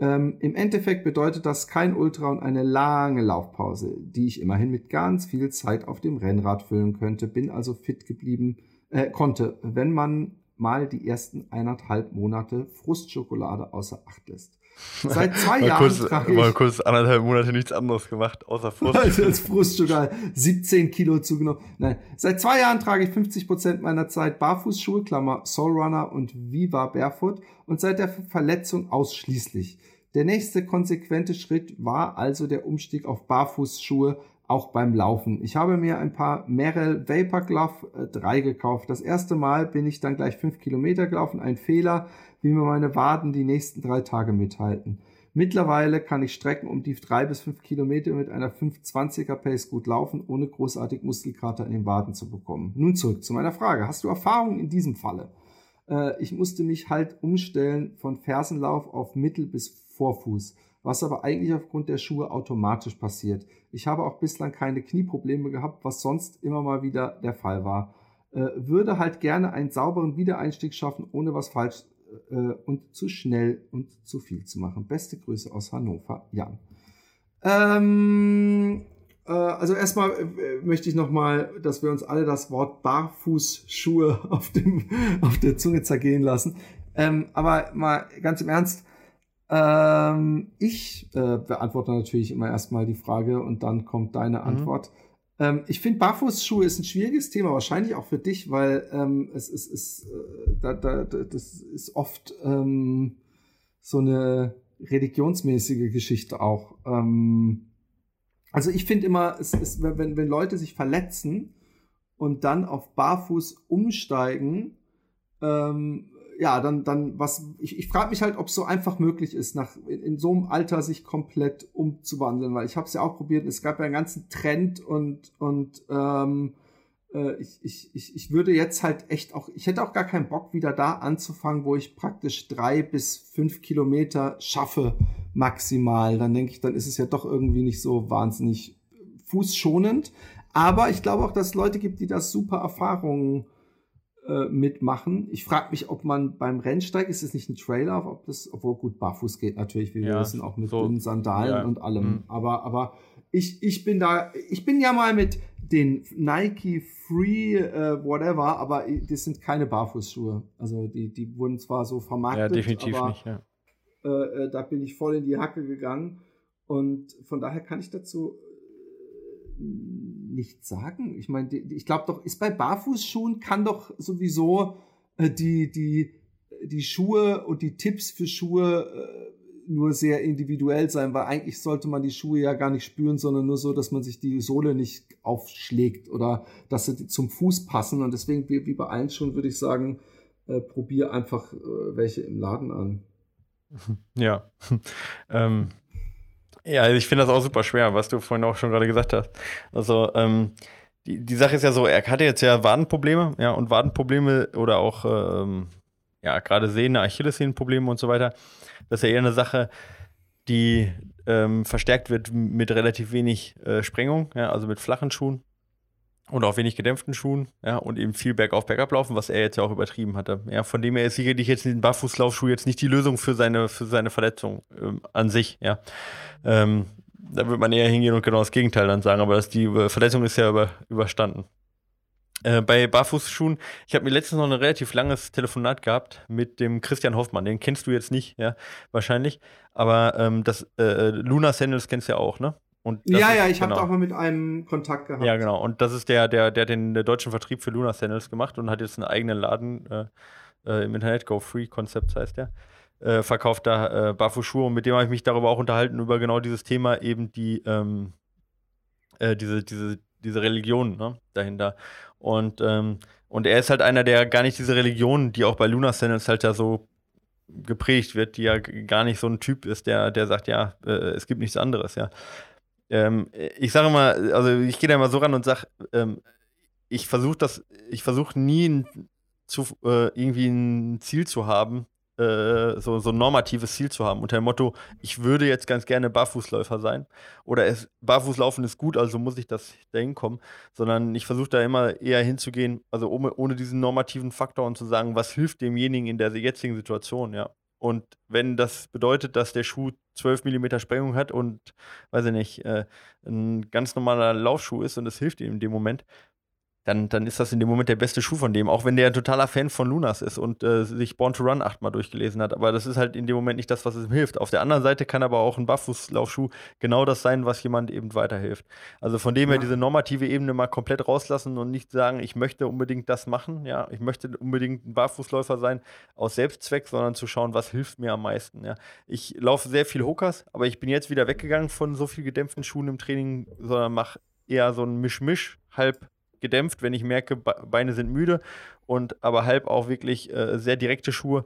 Ähm, Im Endeffekt bedeutet das kein Ultra und eine lange Laufpause, die ich immerhin mit ganz viel Zeit auf dem Rennrad füllen könnte. Bin also fit geblieben, äh, konnte, wenn man mal die ersten eineinhalb Monate Frustschokolade außer Acht lässt. Seit zwei Jahren kurz, trage ich... Mal kurz anderthalb Monate nichts anderes gemacht, außer Frust. Also als Frustschokolade 17 Kilo zugenommen. Nein, seit zwei Jahren trage ich 50 Prozent meiner Zeit Barfußschuhe, Klammer Soulrunner und Viva Barefoot und seit der Verletzung ausschließlich. Der nächste konsequente Schritt war also der Umstieg auf Barfußschuhe, auch beim Laufen. Ich habe mir ein paar Merrell Vapor Glove 3 äh, gekauft. Das erste Mal bin ich dann gleich 5 Kilometer gelaufen. Ein Fehler, wie mir meine Waden die nächsten drei Tage mithalten. Mittlerweile kann ich Strecken um die 3 bis 5 Kilometer mit einer 520er Pace gut laufen, ohne großartig Muskelkater in den Waden zu bekommen. Nun zurück zu meiner Frage. Hast du Erfahrung in diesem Falle? Äh, ich musste mich halt umstellen von Fersenlauf auf Mittel- bis Vorfuß, was aber eigentlich aufgrund der Schuhe automatisch passiert. Ich habe auch bislang keine Knieprobleme gehabt, was sonst immer mal wieder der Fall war. Äh, würde halt gerne einen sauberen Wiedereinstieg schaffen, ohne was falsch äh, und zu schnell und zu viel zu machen. Beste Grüße aus Hannover, Jan. Ähm, äh, also erstmal äh, möchte ich nochmal, dass wir uns alle das Wort Barfußschuhe auf, dem, auf der Zunge zergehen lassen. Ähm, aber mal ganz im Ernst, ähm, ich äh, beantworte natürlich immer erstmal die Frage und dann kommt deine mhm. Antwort. Ähm, ich finde, Barfußschuhe ist ein schwieriges Thema, wahrscheinlich auch für dich, weil ähm, es, es, es äh, da, da, das ist oft ähm, so eine religionsmäßige Geschichte auch. Ähm, also ich finde immer, es ist, wenn, wenn Leute sich verletzen und dann auf Barfuß umsteigen, ähm, ja, dann, dann was, ich, ich frage mich halt, ob es so einfach möglich ist, nach in, in so einem Alter sich komplett umzuwandeln, weil ich habe es ja auch probiert, es gab ja einen ganzen Trend und, und ähm, äh, ich, ich, ich, würde jetzt halt echt auch, ich hätte auch gar keinen Bock, wieder da anzufangen, wo ich praktisch drei bis fünf Kilometer schaffe, maximal. Dann denke ich, dann ist es ja doch irgendwie nicht so wahnsinnig fußschonend. Aber ich glaube auch, dass es Leute gibt, die das super Erfahrungen äh, mitmachen. Ich frage mich, ob man beim Rennsteig, ist es nicht ein Trailer, ob das, obwohl gut, barfuß geht natürlich, wie ja, wir wissen, auch mit so, dünnen Sandalen ja. und allem. Mhm. Aber, aber ich, ich bin da, ich bin ja mal mit den Nike Free äh, whatever, aber das sind keine Barfußschuhe. Also die, die wurden zwar so vermarktet, ja, definitiv aber nicht, ja. äh, äh da bin ich voll in die Hacke gegangen und von daher kann ich dazu nichts sagen. Ich meine, ich glaube doch, ist bei Barfußschuhen kann doch sowieso äh, die, die, die Schuhe und die Tipps für Schuhe äh, nur sehr individuell sein, weil eigentlich sollte man die Schuhe ja gar nicht spüren, sondern nur so, dass man sich die Sohle nicht aufschlägt oder dass sie zum Fuß passen. Und deswegen, wie, wie bei allen Schuhen, würde ich sagen, äh, probier einfach äh, welche im Laden an. Ja. ähm, ja, also ich finde das auch super schwer, was du vorhin auch schon gerade gesagt hast. Also, ähm, die, die Sache ist ja so, er hatte jetzt ja Wadenprobleme, ja, und Wadenprobleme oder auch, ähm, ja, gerade Sehne, Achillessehnenprobleme und so weiter das ist ja eher eine Sache, die ähm, verstärkt wird mit relativ wenig äh, Sprengung, ja, also mit flachen Schuhen und auch wenig gedämpften Schuhen, ja, und eben viel bergauf, bergab laufen, was er jetzt ja auch übertrieben hatte. Ja, von dem her ist sicherlich jetzt ein Barfußlaufschuh jetzt nicht die Lösung für seine, für seine Verletzung ähm, an sich, ja. Ähm, da wird man eher hingehen und genau das Gegenteil dann sagen, aber das, die äh, Verletzung ist ja über, überstanden. Äh, bei Barfußschuhen, ich habe mir letztens noch ein relativ langes Telefonat gehabt mit dem Christian Hoffmann. Den kennst du jetzt nicht, ja, wahrscheinlich. Aber ähm, das äh, Luna Sandals kennst du ja auch, ne? Ja, ist, ja, ich genau. habe auch mal mit einem Kontakt gehabt. Ja, genau. Und das ist der, der, der den der deutschen Vertrieb für Luna Sandals gemacht und hat jetzt einen eigenen Laden äh, äh im Internet, Go Free Concepts heißt der. Äh, verkauft da äh, Barfußschuhe und mit dem habe ich mich darüber auch unterhalten, über genau dieses Thema, eben die, ähm, äh, diese, diese, diese Religion ne, dahinter. Und, ähm, und er ist halt einer, der gar nicht diese Religion, die auch bei Luna Sandals halt ja so geprägt wird, die ja gar nicht so ein Typ ist, der, der sagt, ja, äh, es gibt nichts anderes, ja. Ähm, ich sage mal, also ich gehe da immer so ran und sage, ähm, ich versuche das, ich versuche nie ein, zu, äh, irgendwie ein Ziel zu haben, äh, so, so ein normatives Ziel zu haben. Unter dem Motto, ich würde jetzt ganz gerne Barfußläufer sein. Oder es, Barfußlaufen ist gut, also muss ich das dahin kommen. Sondern ich versuche da immer eher hinzugehen, also ohne, ohne diesen normativen Faktor und zu sagen, was hilft demjenigen in der jetzigen Situation, ja. Und wenn das bedeutet, dass der Schuh 12 mm Sprengung hat und, weiß ich nicht, äh, ein ganz normaler Laufschuh ist und es hilft ihm in dem Moment, dann, dann ist das in dem Moment der beste Schuh von dem, auch wenn der ein totaler Fan von Lunas ist und äh, sich Born to Run achtmal durchgelesen hat. Aber das ist halt in dem Moment nicht das, was ihm hilft. Auf der anderen Seite kann aber auch ein Barfußlaufschuh genau das sein, was jemand eben weiterhilft. Also von dem her diese normative Ebene mal komplett rauslassen und nicht sagen, ich möchte unbedingt das machen, ja, ich möchte unbedingt ein Barfußläufer sein aus Selbstzweck, sondern zu schauen, was hilft mir am meisten. Ja. Ich laufe sehr viel Hokas, aber ich bin jetzt wieder weggegangen von so viel gedämpften Schuhen im Training, sondern mache eher so ein Mischmisch, halb gedämpft, wenn ich merke, Beine sind müde und aber halb auch wirklich äh, sehr direkte Schuhe,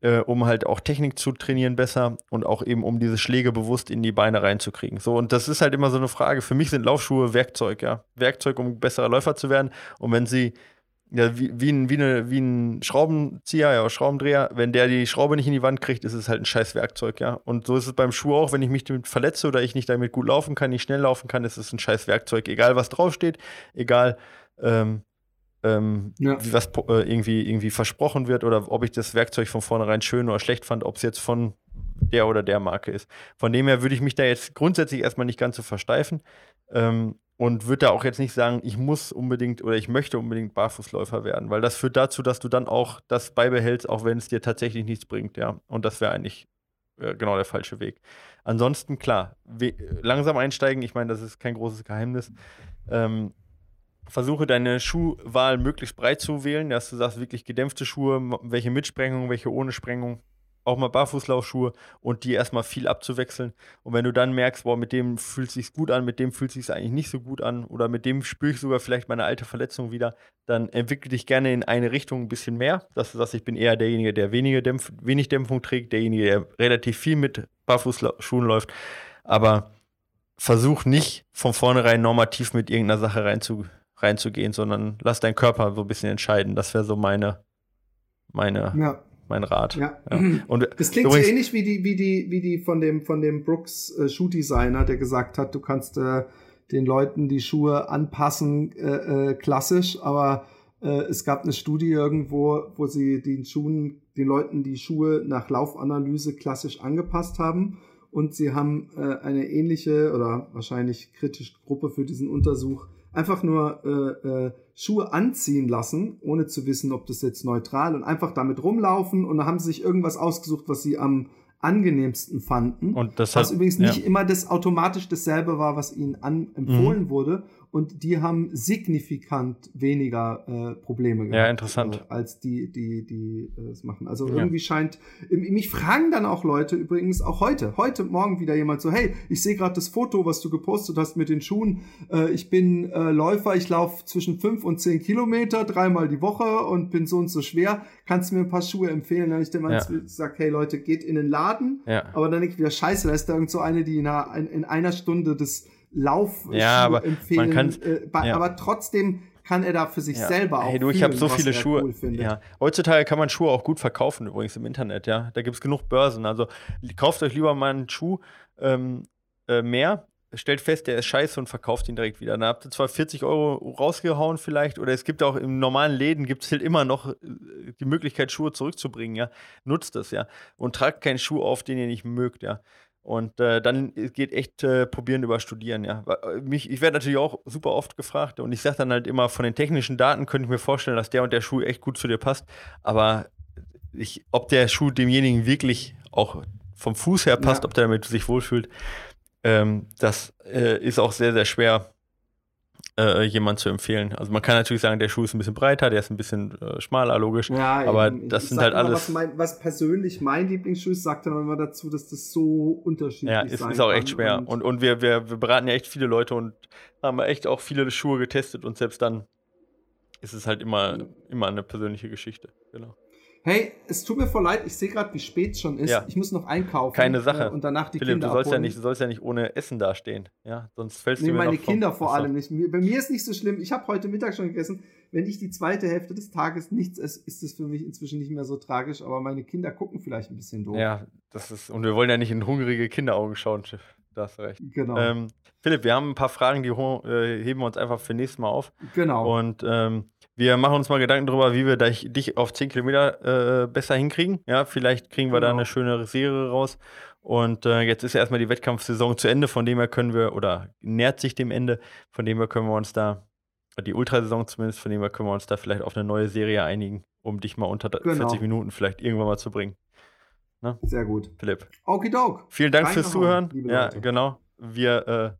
äh, um halt auch Technik zu trainieren besser und auch eben um diese Schläge bewusst in die Beine reinzukriegen. So, und das ist halt immer so eine Frage. Für mich sind Laufschuhe Werkzeug, ja. Werkzeug, um besserer Läufer zu werden. Und wenn sie ja, wie, wie, ein, wie, eine, wie ein Schraubenzieher, ja, Schraubendreher, wenn der die Schraube nicht in die Wand kriegt, ist es halt ein scheiß Werkzeug, ja. Und so ist es beim Schuh auch, wenn ich mich damit verletze oder ich nicht damit gut laufen kann, nicht schnell laufen kann, ist es ein scheiß Werkzeug. Egal was draufsteht, egal ähm, ähm, ja. wie was äh, irgendwie, irgendwie versprochen wird oder ob ich das Werkzeug von vornherein schön oder schlecht fand, ob es jetzt von der oder der Marke ist. Von dem her würde ich mich da jetzt grundsätzlich erstmal nicht ganz so versteifen. Ähm, und würde da auch jetzt nicht sagen, ich muss unbedingt oder ich möchte unbedingt Barfußläufer werden, weil das führt dazu, dass du dann auch das beibehältst, auch wenn es dir tatsächlich nichts bringt, ja. Und das wäre eigentlich äh, genau der falsche Weg. Ansonsten, klar, langsam einsteigen, ich meine, das ist kein großes Geheimnis. Ähm, versuche deine Schuhwahl möglichst breit zu wählen, dass du sagst, wirklich gedämpfte Schuhe, welche mit Sprengung, welche ohne Sprengung auch mal Barfußlaufschuhe und die erstmal viel abzuwechseln. Und wenn du dann merkst, boah, mit dem fühlt es sich gut an, mit dem fühlt es sich eigentlich nicht so gut an oder mit dem spüre ich sogar vielleicht meine alte Verletzung wieder, dann entwickle dich gerne in eine Richtung ein bisschen mehr. Dass du sagst, ich bin eher derjenige, der wenige Dämpf wenig Dämpfung trägt, derjenige, der relativ viel mit Barfußschuhen läuft. Aber versuch nicht von vornherein normativ mit irgendeiner Sache reinzu, reinzugehen, sondern lass deinen Körper so ein bisschen entscheiden. Das wäre so meine, meine ja mein Rat. Ja. ja. Und das klingt so ähnlich wie die, wie die, wie die von dem, von dem Brooks äh, Schuhdesigner, der gesagt hat, du kannst äh, den Leuten die Schuhe anpassen, äh, äh, klassisch, aber äh, es gab eine Studie irgendwo, wo sie den Schuhen, den Leuten die Schuhe nach Laufanalyse klassisch angepasst haben. Und sie haben äh, eine ähnliche oder wahrscheinlich kritische Gruppe für diesen Untersuch einfach nur äh, äh, Schuhe anziehen lassen, ohne zu wissen, ob das jetzt neutral und einfach damit rumlaufen. Und dann haben sie sich irgendwas ausgesucht, was sie am angenehmsten fanden. Und das was hat, übrigens nicht ja. immer das automatisch dasselbe war, was ihnen an, empfohlen Mhm. wurde. Und die haben signifikant weniger äh, Probleme gehabt, Ja, interessant. Äh, als die, die, die äh, es machen. Also Ja. irgendwie scheint, mich fragen dann auch Leute übrigens, auch heute, heute Morgen wieder jemand so, hey, ich sehe gerade das Foto, was du gepostet hast mit den Schuhen. Äh, ich bin äh, Läufer, ich laufe zwischen fünf und zehn Kilometer, dreimal die Woche und bin so und so schwer. Kannst du mir ein paar Schuhe empfehlen? Dann habe ich dem Ja. gesagt, hey Leute, geht in den Laden. Ja. Aber dann denke ich wieder, scheiße, da ist da irgend so eine, die in einer, in, in einer Stunde das Lauf Ja, aber empfehlen. man kann's- äh, bei- ja. Aber trotzdem kann er da für sich Ja. selber auch Hey, du, ich habe so viele Schuhe. Cool ja. Heutzutage kann man Schuhe auch gut verkaufen, übrigens im Internet, ja. Da gibt es genug Börsen. Also kauft euch lieber mal einen Schuh ähm, äh, mehr, stellt fest, der ist scheiße und verkauft ihn direkt wieder. Dann habt ihr zwar 40 Euro rausgehauen vielleicht, oder es gibt auch im normalen Läden gibt es halt immer noch äh, die Möglichkeit, Schuhe zurückzubringen, ja. Nutzt das, ja. Und tragt keinen Schuh auf, den ihr nicht mögt, ja. Und äh, dann geht echt äh, probieren über Studieren, ja. Äh, Mich, ich werde natürlich auch super oft gefragt und ich sage dann halt immer, von den technischen Daten könnte ich mir vorstellen, dass der und der Schuh echt gut zu dir passt. Aber ich, ob der Schuh demjenigen wirklich auch vom Fuß her passt, Ja. ob der damit sich wohlfühlt, ähm, das äh, ist auch sehr, sehr schwer äh, jemand zu empfehlen. Also man kann natürlich sagen, der Schuh ist ein bisschen breiter, der ist ein bisschen äh, schmaler, logisch. Ja, Aber eben. das Ich sind halt immer, alles- Was, mein, was persönlich mein Lieblingsschuh ist, sagt dann immer dazu, dass das so unterschiedlich Ja, ist. es ist auch echt schwer. Und, und wir, wir, wir beraten ja echt viele Leute und haben echt auch viele Schuhe getestet und selbst dann ist es halt immer, immer eine persönliche Geschichte. Genau. Hey, es tut mir voll leid, ich sehe gerade, wie spät es schon ist. Ja. Ich muss noch einkaufen. Keine Sache. Äh, und danach die Philipp, Kinder du sollst ja, nicht, du sollst ja nicht ohne Essen dastehen. Ja, sonst fällst Nee, du mir meine Kinder vor allem nicht. Bei mir ist nicht so schlimm. Ich habe heute Mittag schon gegessen. Wenn ich die zweite Hälfte des Tages nichts esse, ist es für mich inzwischen nicht mehr so tragisch. Aber meine Kinder gucken vielleicht ein bisschen doof. Ja, das ist, und wir wollen ja nicht in hungrige Kinderaugen schauen. Da hast du recht. Genau. Ähm, Philipp, wir haben ein paar Fragen, die äh, heben wir uns einfach für nächstes Mal auf. genau. Und ähm, wir machen uns mal Gedanken darüber, wie wir dich, auf 10 Kilometer äh, besser hinkriegen. Ja, vielleicht kriegen wir da Genau. eine schönere Serie raus. Und äh, jetzt ist ja erstmal die Wettkampfsaison zu Ende, von dem her können wir, oder nähert sich dem Ende, von dem her können wir uns da, die Ultrasaison zumindest, von dem her können wir uns da vielleicht auf eine neue Serie einigen, um dich mal unter Genau. 40 Minuten vielleicht irgendwann mal zu bringen. Sehr gut. Philipp, Okidok. vielen Dank fürs Reingehauen, Zuhören. liebe Ja, Leute. genau. Wir äh,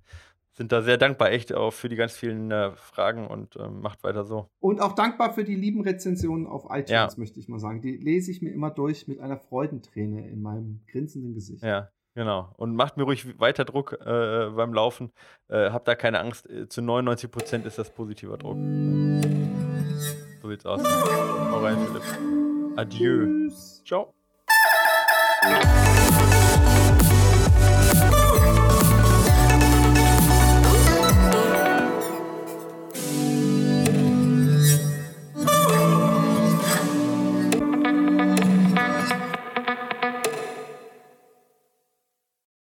sind da sehr dankbar, echt auch für die ganz vielen äh, Fragen und äh, macht weiter so. Und auch dankbar für die lieben Rezensionen auf iTunes, Ja. möchte ich mal sagen. Die lese ich mir immer durch mit einer Freudenträne in meinem grinsenden Gesicht. Ja, genau. Und macht mir ruhig weiter Druck äh, beim Laufen. Äh, habt da keine Angst. Äh, Zu 99 Prozent ist das positiver Druck. So sieht's aus. Hau rein, Philipp. Adieu. Tschüss. Ciao.